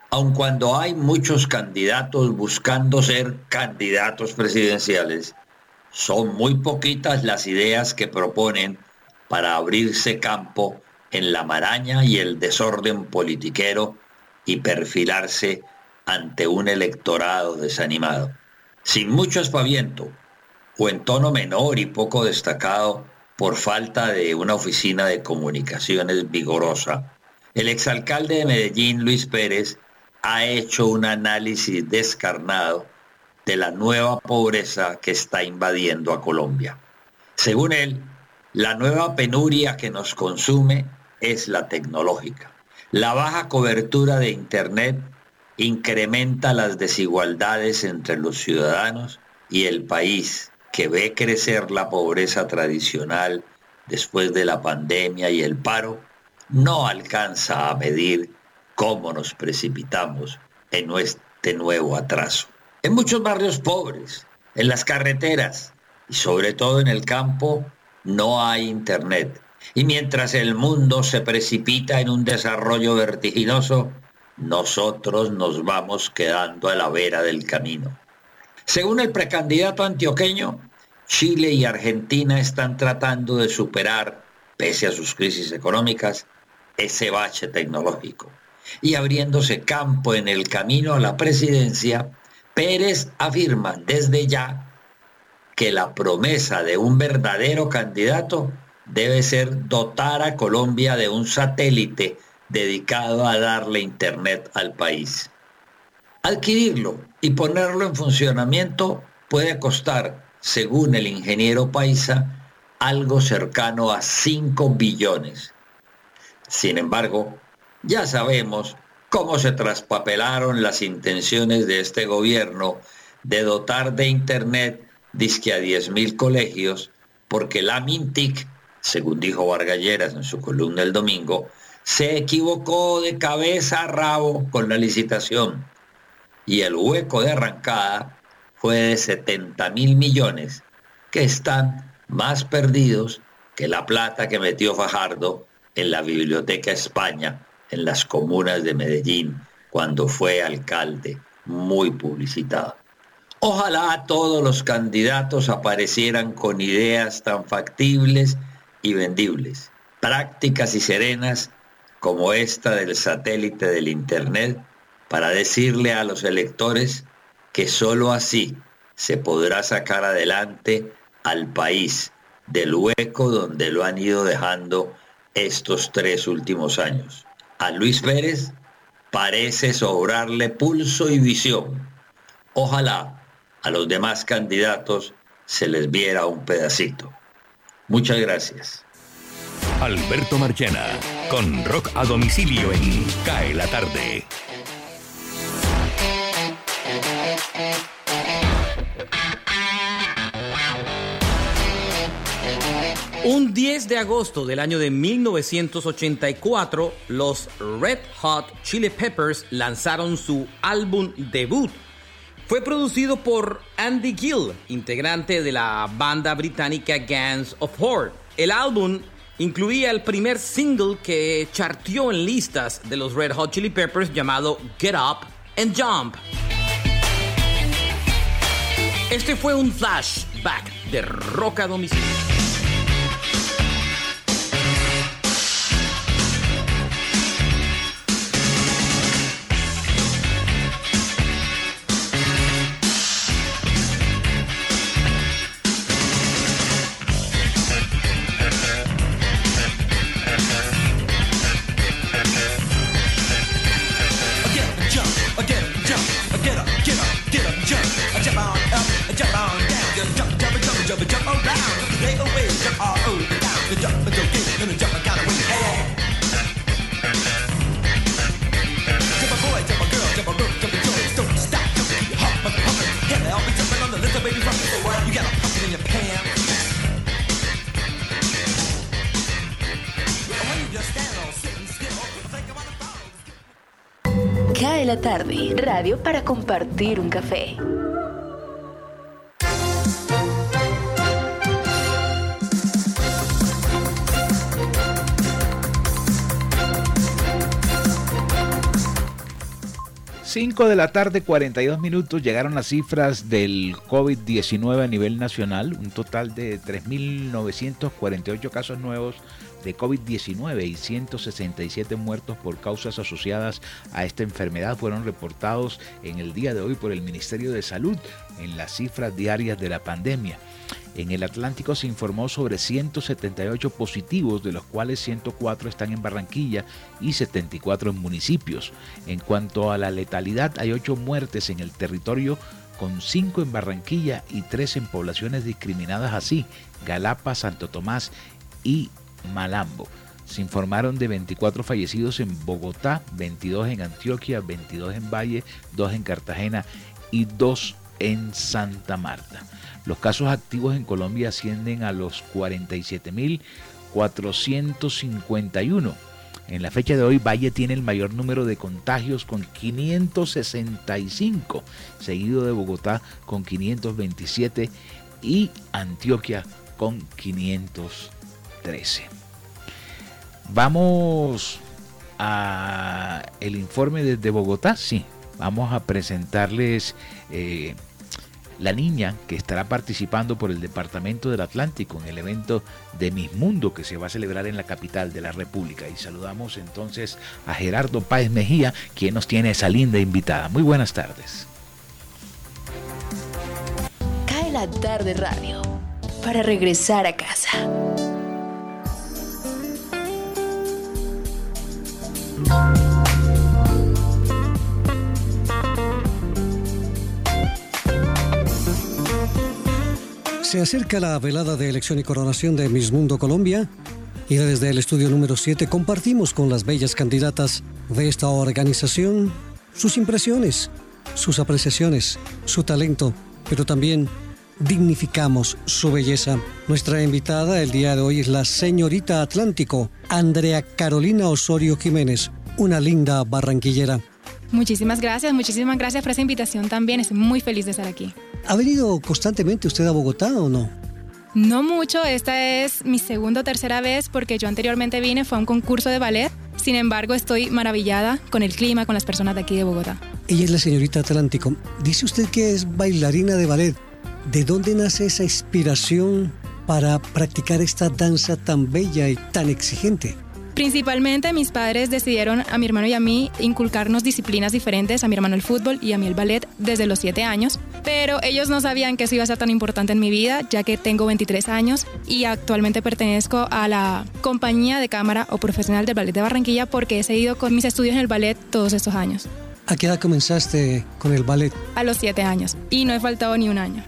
Aun cuando hay muchos candidatos buscando ser candidatos presidenciales, son muy poquitas las ideas que proponen para abrirse campo en la maraña y el desorden politiquero y perfilarse ante un electorado desanimado. Sin mucho espaviento, o en tono menor y poco destacado por falta de una oficina de comunicaciones vigorosa, el exalcalde de Medellín, Luis Pérez, ha hecho un análisis descarnado de la nueva pobreza que está invadiendo a Colombia. Según él, la nueva penuria que nos consume es la tecnológica. La baja cobertura de Internet incrementa las desigualdades entre los ciudadanos y el país que ve crecer la pobreza tradicional después de la pandemia y el paro, no alcanza a medir cómo nos precipitamos en este nuevo atraso. En muchos barrios pobres, en las carreteras y sobre todo en el campo, no hay internet. Y mientras el mundo se precipita en un desarrollo vertiginoso, nosotros nos vamos quedando a la vera del camino. Según el precandidato antioqueño, Chile y Argentina están tratando de superar, pese a sus crisis económicas, ese bache tecnológico. Y abriéndose campo en el camino a la presidencia, Pérez afirma desde ya que la promesa de un verdadero candidato debe ser dotar a Colombia de un satélite dedicado a darle internet al país. Adquirirlo y ponerlo en funcionamiento puede costar, según el ingeniero Paisa, algo cercano a 5 billones. Sin embargo, ya sabemos cómo se traspapelaron las intenciones de este gobierno de dotar de Internet disque a 10.000 colegios, porque la Mintic, según dijo Vargalleras en su columna el domingo, se equivocó de cabeza a rabo con la licitación y el hueco de arrancada fue de 70 mil millones, que están más perdidos que la plata que metió Fajardo en la Biblioteca España, en las comunas de Medellín, cuando fue alcalde, muy publicitado. Ojalá todos los candidatos aparecieran con ideas tan factibles y vendibles, prácticas y serenas como esta del satélite del Internet para decirle a los electores que sólo así se podrá sacar adelante al país del hueco donde lo han ido dejando estos tres últimos años. A Luis Pérez parece sobrarle pulso y visión. Ojalá a los demás candidatos se les viera un pedacito. Muchas gracias. Alberto Marchena, con rock a domicilio en Cae la tarde. Un 10 de agosto del año de 1984, los Red Hot Chili Peppers lanzaron su álbum debut. Fue producido por Andy Gill, integrante de la banda británica Gangs of War. El álbum incluía el primer single que charteó en listas de los Red Hot Chili Peppers llamado Get Up and Jump. Este fue un flashback de rock a domicilio. La tarde, radio para compartir un café. Cinco de la tarde, 42 minutos, llegaron las cifras del COVID-19 a nivel nacional, un total de 3.948 casos nuevos de COVID-19 y 167 muertos por causas asociadas a esta enfermedad fueron reportados en el día de hoy por el Ministerio de Salud en las cifras diarias de la pandemia. En el Atlántico se informó sobre 178 positivos, de los cuales 104 están en Barranquilla y 74 en municipios. En cuanto a la letalidad, hay 8 muertes en el territorio, con 5 en Barranquilla y 3 en poblaciones discriminadas así, Galapa, Santo Tomás y Malambo. Se informaron de 24 fallecidos en Bogotá, 22 en Antioquia, 22 en Valle, 2 en Cartagena y 2 en Santa Marta. Los casos activos en Colombia ascienden a los 47.451. En la fecha de hoy, Valle tiene el mayor número de contagios con 565, seguido de Bogotá con 527 y Antioquia con 513. Vamos a el informe desde Bogotá, sí. Vamos a presentarles eh, la niña que estará participando por el Departamento del Atlántico en el evento de Mis Mundo que se va a celebrar en la capital de la República. Y saludamos entonces a Gerardo Páez Mejía, quien nos tiene esa linda invitada. Muy buenas tardes. Cae la tarde radio para regresar a casa. Se acerca la velada de elección y coronación de Miss Mundo Colombia y desde el estudio número 7 compartimos con las bellas candidatas de esta organización sus impresiones, sus apreciaciones, su talento, pero también dignificamos su belleza. Nuestra invitada el día de hoy es la señorita Atlántico, Andrea Carolina Osorio Jiménez, una linda barranquillera. Muchísimas gracias, muchísimas gracias por esa invitación también. Estoy muy feliz de estar aquí. ¿Ha venido constantemente usted a Bogotá o no? No mucho, esta es mi segunda o tercera vez porque yo anteriormente vine, fue a un concurso de ballet. Sin embargo, estoy maravillada con el clima, con las personas de aquí de Bogotá. Ella es la señorita Atlántico. Dice usted que es bailarina de ballet. ¿De dónde nace esa inspiración para practicar esta danza tan bella y tan exigente? Principalmente mis padres decidieron a mi hermano y a mí inculcarnos disciplinas diferentes, a mi hermano el fútbol y a mí el ballet desde los 7 años, pero ellos no sabían que eso iba a ser tan importante en mi vida, ya que tengo 23 años y actualmente pertenezco a la compañía de cámara o profesional del ballet de Barranquilla porque he seguido con mis estudios en el ballet todos estos años. ¿A qué edad comenzaste con el ballet? A los 7 años y no he faltado ni un año.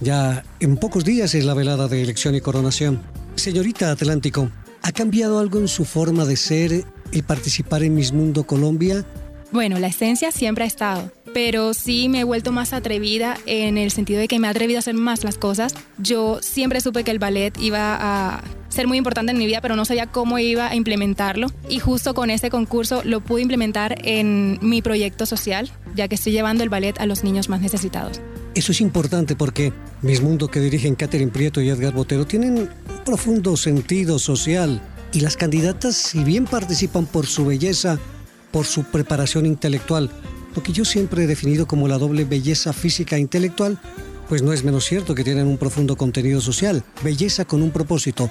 Ya en pocos días es la velada de elección y coronación. Señorita Atlántico, ¿Ha cambiado algo en su forma de ser y participar en Miss Mundo Colombia? Bueno, la esencia siempre ha estado, pero sí me he vuelto más atrevida en el sentido de que me he atrevido a hacer más las cosas. Yo siempre supe que el ballet iba a ser muy importante en mi vida, pero no sabía cómo iba a implementarlo. Y justo con este concurso lo pude implementar en mi proyecto social, ya que estoy llevando el ballet a los niños más necesitados. Eso es importante porque Miss Mundo que dirigen Catherine Prieto y Edgar Botero tienen un profundo sentido social y las candidatas, si bien participan por su belleza, por su preparación intelectual, lo que yo siempre he definido como la doble belleza física e intelectual, pues no es menos cierto que tienen un profundo contenido social, belleza con un propósito.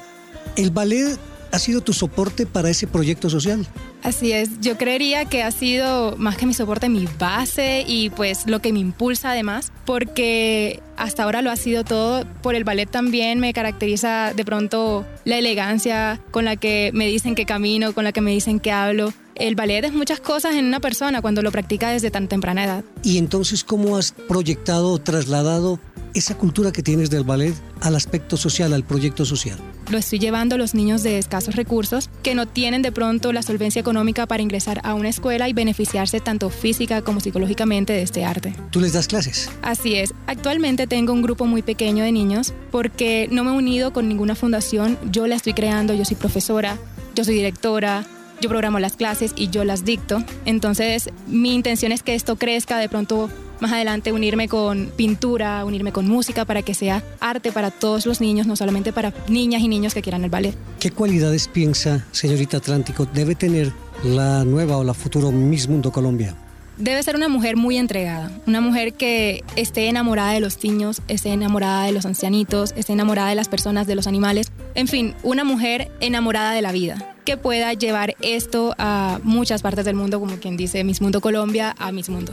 El ballet ha sido tu soporte para ese proyecto social. Así es, yo creería que ha sido más que mi soporte, mi base y pues lo que me impulsa además, porque hasta ahora lo ha sido todo. Por el ballet también me caracteriza de pronto la elegancia con la que me dicen que camino, con la que me dicen que hablo. El ballet es muchas cosas en una persona cuando lo practica desde tan temprana edad. ¿Y entonces cómo has proyectado o trasladado esa cultura que tienes del ballet al aspecto social, al proyecto social? Lo estoy llevando a los niños de escasos recursos que no tienen de pronto la solvencia económica para ingresar a una escuela y beneficiarse tanto física como psicológicamente de este arte. ¿Tú les das clases? Así es. Actualmente tengo un grupo muy pequeño de niños porque no me he unido con ninguna fundación. Yo la estoy creando, yo soy profesora, yo soy directora, yo programo las clases y yo las dicto. Entonces, mi intención es que esto crezca, de pronto más adelante unirme con pintura, unirme con música para que sea arte para todos los niños, no solamente para niñas y niños que quieran el ballet. ¿Qué cualidades piensa, señorita Atlántico, debe tener la nueva o la futuro Miss Mundo Colombia? Debe ser una mujer muy entregada, una mujer que esté enamorada de los niños, esté enamorada de los ancianitos, esté enamorada de las personas, de los animales, en fin, una mujer enamorada de la vida, que pueda llevar esto a muchas partes del mundo, como quien dice Miss Mundo Colombia, a Miss Mundo.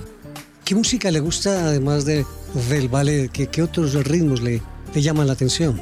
¿Qué música le gusta además de, del ballet? ¿Qué, qué otros ritmos le, le llaman la atención?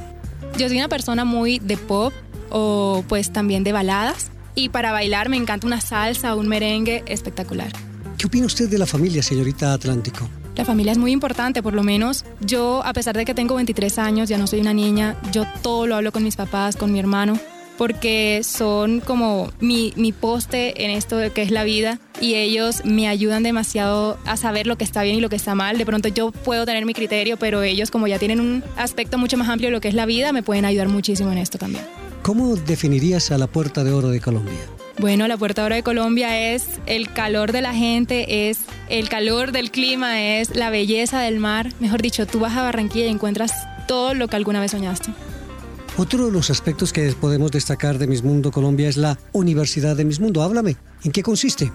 Yo soy una persona muy de pop o pues también de baladas y para bailar me encanta una salsa o un merengue espectacular. ¿Qué opina usted de la familia, señorita Atlántico? La familia es muy importante, por lo menos yo, a pesar de que tengo 23 años, ya no soy una niña, yo todo lo hablo con mis papás, con mi hermano, porque son como mi, mi poste en esto de que es la vida y ellos me ayudan demasiado a saber lo que está bien y lo que está mal. De pronto yo puedo tener mi criterio, pero ellos como ya tienen un aspecto mucho más amplio de lo que es la vida, me pueden ayudar muchísimo en esto también. ¿Cómo definirías a la Puerta de Oro de Colombia? Bueno, la Puerta de Oro de Colombia es el calor de la gente, es el calor del clima, es la belleza del mar. Mejor dicho, tú vas a Barranquilla y encuentras todo lo que alguna vez soñaste. Otro de los aspectos que podemos destacar de Miss Mundo Colombia es la Universidad de Miss Mundo. Háblame, ¿en qué consiste?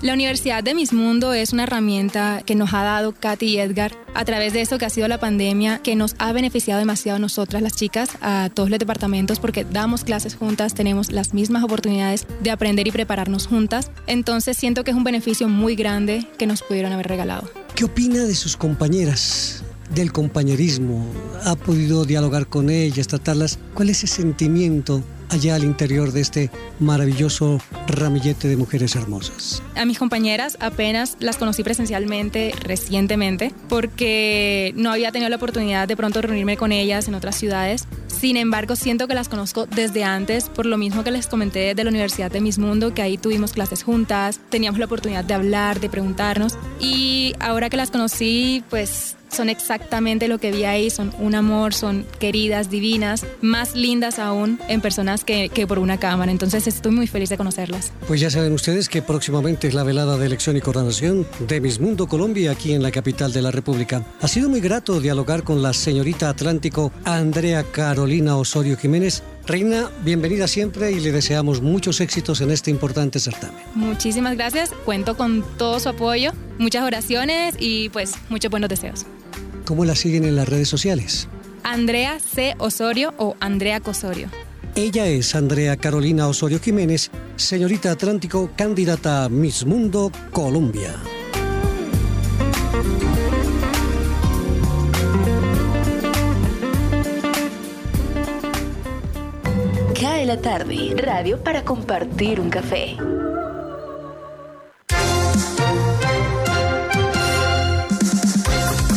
La Universidad de Miss Mundo es una herramienta que nos ha dado Katy y Edgar a través de eso que ha sido la pandemia, que nos ha beneficiado demasiado a nosotras, las chicas, a todos los departamentos, porque damos clases juntas, tenemos las mismas oportunidades de aprender y prepararnos juntas. Entonces siento que es un beneficio muy grande que nos pudieron haber regalado. ¿Qué opina de sus compañeras? Del compañerismo, ha podido dialogar con ellas, tratarlas. ¿Cuál es ese sentimiento allá al interior de este maravilloso ramillete de mujeres hermosas? A mis compañeras apenas las conocí presencialmente recientemente porque no había tenido la oportunidad de pronto reunirme con ellas en otras ciudades. Sin embargo, siento que las conozco desde antes, por lo mismo que les comenté de la Universidad de Miss Mundo, que ahí tuvimos clases juntas, teníamos la oportunidad de hablar, de preguntarnos. Y ahora que las conocí, pues son exactamente lo que vi ahí, son un amor, son queridas, divinas, más lindas aún en personas que, que, por una cámara. Entonces estoy muy feliz de conocerlas. Pues ya saben ustedes que próximamente es la velada de elección y coronación de Miss Mundo Colombia aquí en la capital de la República. Ha sido muy grato dialogar con la señorita Atlántico Andrea Carolina Osorio Jiménez. Reina, bienvenida siempre y le deseamos muchos éxitos en este importante certamen. Muchísimas gracias, cuento con todo su apoyo, muchas oraciones y pues muchos buenos deseos. ¿Cómo la siguen en las redes sociales? Andrea C. Osorio o Andrea Cosorio. Ella es Andrea Carolina Osorio Jiménez, señorita Atlántico, candidata a Miss Mundo Colombia. La tarde, radio para compartir un café.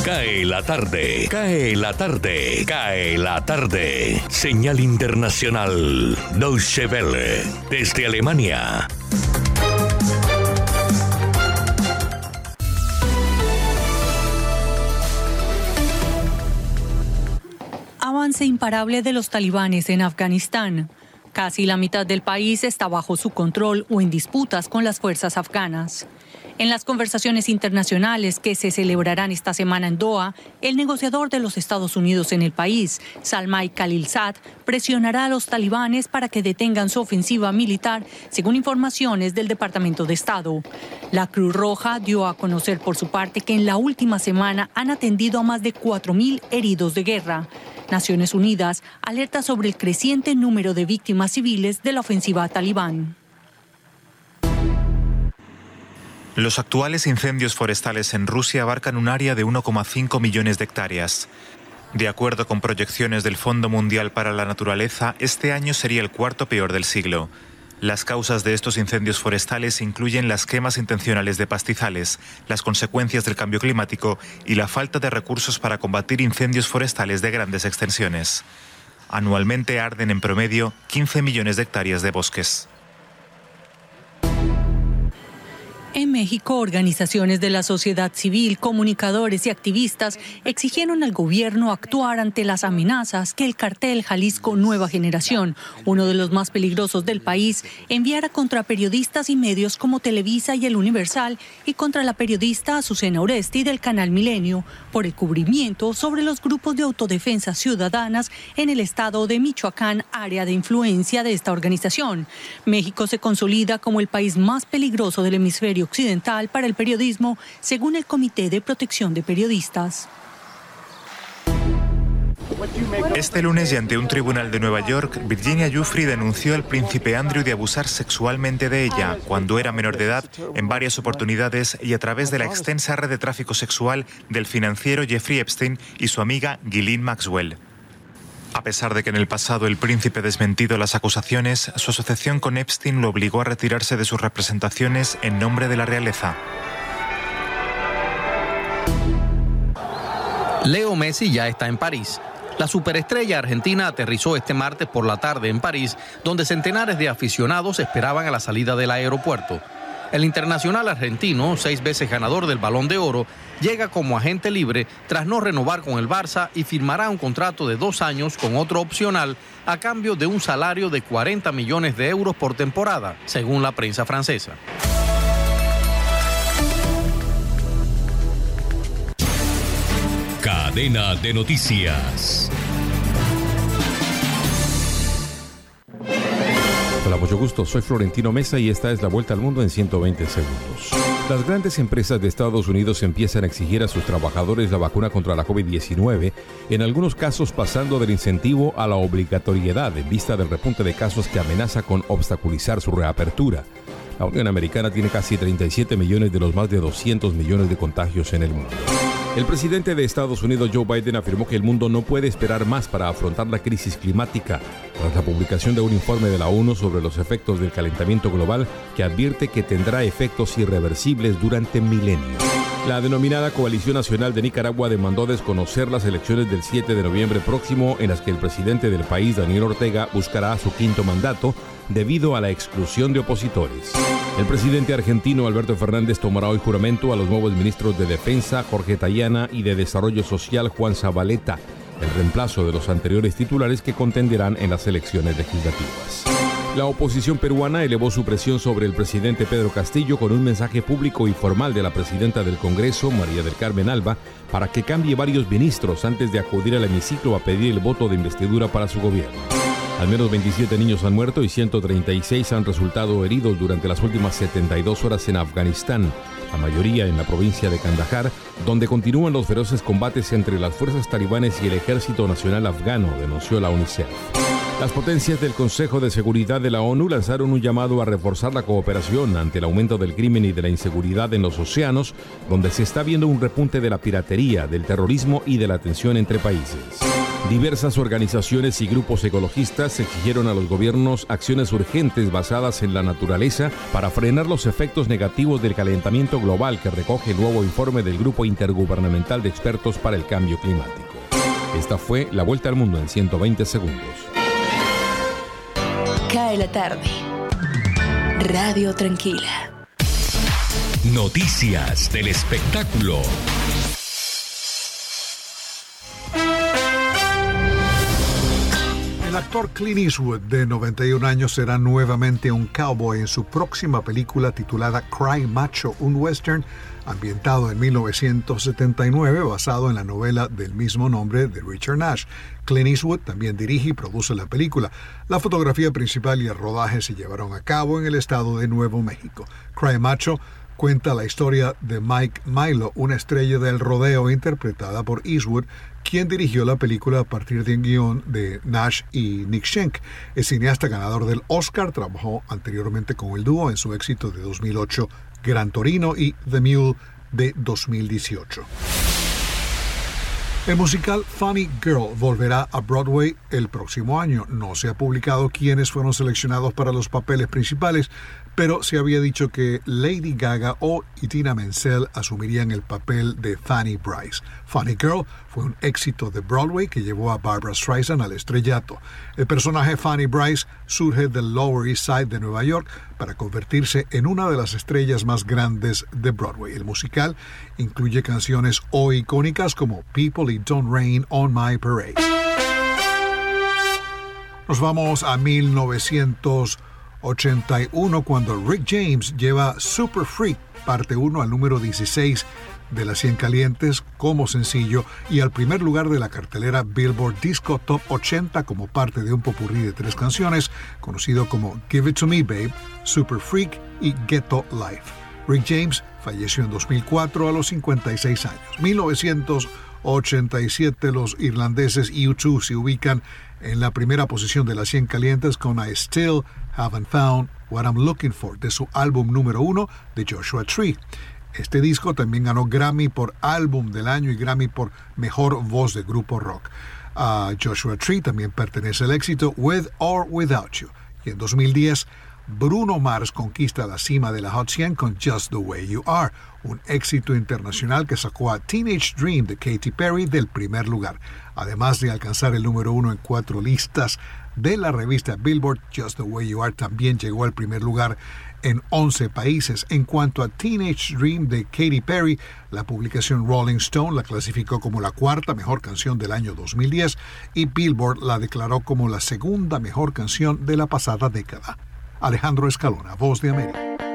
Cae la tarde, cae la tarde, cae la tarde. Señal internacional, Deutsche Welle, desde Alemania. Avance imparable de los talibanes en Afganistán. Casi la mitad del país está bajo su control o en disputas con las fuerzas afganas. En las conversaciones internacionales que se celebrarán esta semana en Doha, el negociador de los Estados Unidos en el país, Salmai Khalilzad, presionará a los talibanes para que detengan su ofensiva militar, según informaciones del Departamento de Estado. La Cruz Roja dio a conocer por su parte que en la última semana han atendido a más de 4.000 heridos de guerra. Naciones Unidas alerta sobre el creciente número de víctimas civiles de la ofensiva talibán. Los actuales incendios forestales en Rusia abarcan un área de 1,5 millones de hectáreas. De acuerdo con proyecciones del Fondo Mundial para la Naturaleza, este año sería el cuarto peor del siglo. Las causas de estos incendios forestales incluyen las quemas intencionales de pastizales, las consecuencias del cambio climático y la falta de recursos para combatir incendios forestales de grandes extensiones. Anualmente arden en promedio 15 millones de hectáreas de bosques. En México, organizaciones de la sociedad civil, comunicadores y activistas exigieron al gobierno actuar ante las amenazas que el cartel Jalisco Nueva Generación, uno de los más peligrosos del país, enviara contra periodistas y medios como Televisa y El Universal y contra la periodista Azucena Oresti del canal Milenio por el cubrimiento sobre los grupos de autodefensa ciudadanas en el estado de Michoacán, área de influencia de esta organización. México se consolida como el país más peligroso del hemisferio occidental para el periodismo, según el Comité de Protección de Periodistas. Este lunes y ante un tribunal de Nueva York, Virginia Giuffre denunció al príncipe Andrew de abusar sexualmente de ella cuando era menor de edad en varias oportunidades y a través de la extensa red de tráfico sexual del financiero Jeffrey Epstein y su amiga Ghislaine Maxwell. A pesar de que en el pasado el príncipe desmentido las acusaciones, su asociación con Epstein lo obligó a retirarse de sus representaciones en nombre de la realeza. Leo Messi ya está en París. La superestrella argentina aterrizó este martes por la tarde en París, donde centenares de aficionados esperaban a la salida del aeropuerto. El internacional argentino, seis veces ganador del Balón de Oro, llega como agente libre tras no renovar con el Barça y firmará un contrato de dos años con otro opcional a cambio de un salario de 40 millones de euros por temporada, según la prensa francesa. Cadena de noticias. Hola, mucho gusto. Soy Florentino Mesa y esta es la vuelta al mundo en 120 segundos. Las grandes empresas de Estados Unidos empiezan a exigir a sus trabajadores la vacuna contra la COVID-19, en algunos casos pasando del incentivo a la obligatoriedad en vista del repunte de casos que amenaza con obstaculizar su reapertura. La Unión Americana tiene casi 37 millones de los más de 200 millones de contagios en el mundo. El presidente de Estados Unidos, Joe Biden, afirmó que el mundo no puede esperar más para afrontar la crisis climática, tras la publicación de un informe de la ONU sobre los efectos del calentamiento global que advierte que tendrá efectos irreversibles durante milenios. La denominada Coalición Nacional de Nicaragua demandó desconocer las elecciones del 7 de noviembre próximo en las que el presidente del país, Daniel Ortega, buscará su quinto mandato debido a la exclusión de opositores. El presidente argentino Alberto Fernández tomará hoy juramento a los nuevos ministros de Defensa, Jorge Tayana, y de Desarrollo Social, Juan Zabaleta, el reemplazo de los anteriores titulares que contenderán en las elecciones legislativas. La oposición peruana elevó su presión sobre el presidente Pedro Castillo con un mensaje público y formal de la presidenta del Congreso, María del Carmen Alba, para que cambie varios ministros antes de acudir al hemiciclo a pedir el voto de investidura para su gobierno. Al menos 27 niños han muerto y 136 han resultado heridos durante las últimas 72 horas en Afganistán, la mayoría en la provincia de Kandahar, donde continúan los feroces combates entre las fuerzas talibanes y el Ejército Nacional Afgano, denunció la UNICEF. Las potencias del Consejo de Seguridad de la ONU lanzaron un llamado a reforzar la cooperación ante el aumento del crimen y de la inseguridad en los océanos, donde se está viendo un repunte de la piratería, del terrorismo y de la tensión entre países. Diversas organizaciones y grupos ecologistas exigieron a los gobiernos acciones urgentes basadas en la naturaleza para frenar los efectos negativos del calentamiento global que recoge el nuevo informe del Grupo Intergubernamental de Expertos para el Cambio Climático. Esta fue la vuelta al mundo en 120 segundos. Cae la tarde. Radio Tranquila. Noticias del espectáculo. Actor Clint Eastwood, de 91 años, será nuevamente un cowboy en su próxima película titulada Cry Macho, un western ambientado en 1979 basado en la novela del mismo nombre de Richard Nash. Clint Eastwood también dirige y produce la película. La fotografía principal y el rodaje se llevaron a cabo en el estado de Nuevo México. Cry Macho cuenta la historia de Mike Milo, una estrella del rodeo interpretada por Eastwood, quien dirigió la película a partir de un guion de Nash y Nick Schenk. El cineasta ganador del Oscar trabajó anteriormente con el dúo en su éxito de 2008 Gran Torino y The Mule de 2018. El musical Funny Girl volverá a Broadway el próximo año. No se ha publicado quiénes fueron seleccionados para los papeles principales, pero se había dicho que Lady Gaga o Idina Menzel asumirían el papel de Fanny Bryce. Funny Girl fue un éxito de Broadway que llevó a Barbara Streisand al estrellato. El personaje Fanny Bryce surge del Lower East Side de Nueva York para convertirse en una de las estrellas más grandes de Broadway. El musical incluye canciones o icónicas como People It Don't Rain on My Parade. Nos vamos a 1900 81 cuando Rick James lleva Super Freak parte 1 al número 16 de las 100 calientes como sencillo y al primer lugar de la cartelera Billboard Disco Top 80 como parte de un popurrí de tres canciones conocido como Give It To Me Babe, Super Freak y Ghetto Life. Rick James falleció en 2004 a los 56 años. 1987 los irlandeses U2 se ubican en la primera posición de las 100 calientes con I Still Haven't Found What I'm Looking For de su álbum número uno de Joshua Tree. Este disco también ganó Grammy por álbum del año y Grammy por mejor voz de grupo rock. A Joshua Tree también pertenece el éxito With or Without You. Y en 2010, Bruno Mars conquista la cima de la Hot 100 con Just the Way You Are, un éxito internacional que sacó a Teenage Dream de Katy Perry del primer lugar, además de alcanzar el número uno en cuatro listas de la revista Billboard. Just the Way You Are también llegó al primer lugar en 11 países. En cuanto a Teenage Dream de Katy Perry, la publicación Rolling Stone la clasificó como la cuarta mejor canción del año 2010 y Billboard la declaró como la segunda mejor canción de la pasada década. Alejandro Escalona, Voz de América.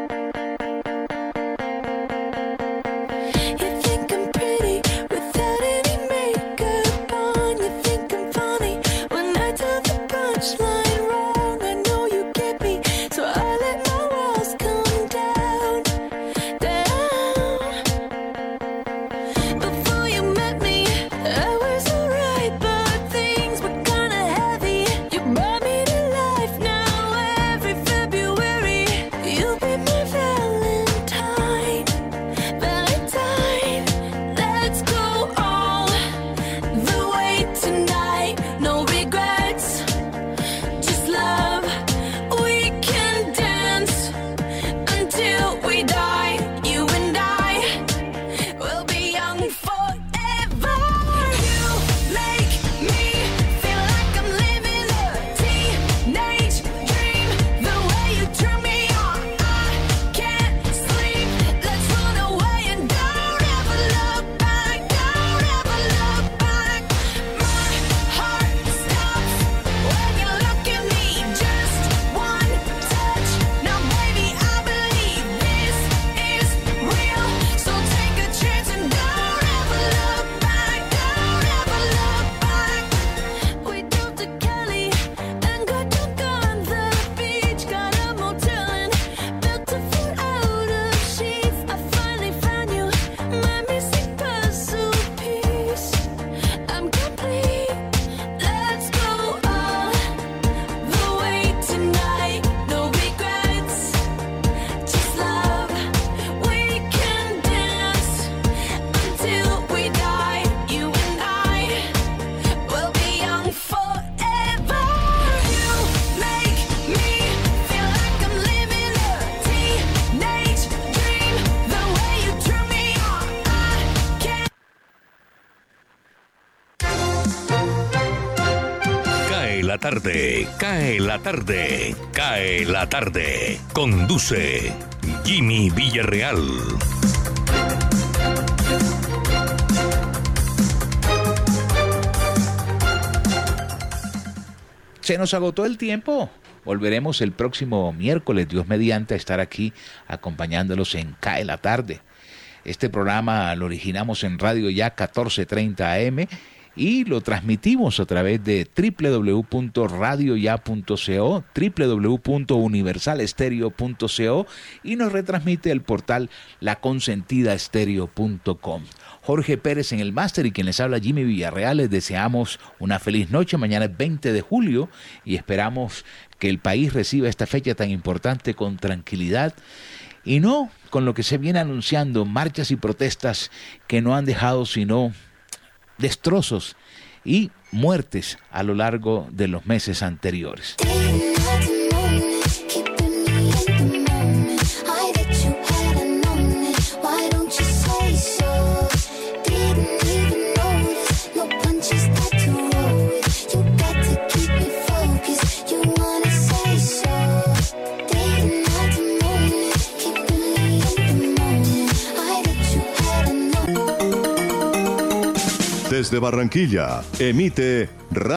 Cae la tarde, cae la tarde. Conduce Jimmy Villarreal. Se nos agotó el tiempo. Volveremos el próximo miércoles, Dios mediante, a estar aquí acompañándolos en Cae la tarde. Este programa lo originamos en Radio Ya 1430 AM y lo transmitimos a través de www.radioya.co, www.universalestereo.co y nos retransmite el portal laconsentidaestereo.com. Jorge Pérez en el máster y quien les habla Jimmy Villarreal, les deseamos una feliz noche. Mañana es 20 de julio y esperamos que el país reciba esta fecha tan importante con tranquilidad y no con lo que se viene anunciando, marchas y protestas que no han dejado sino destrozos y muertes a lo largo de los meses anteriores. Desde Barranquilla, emite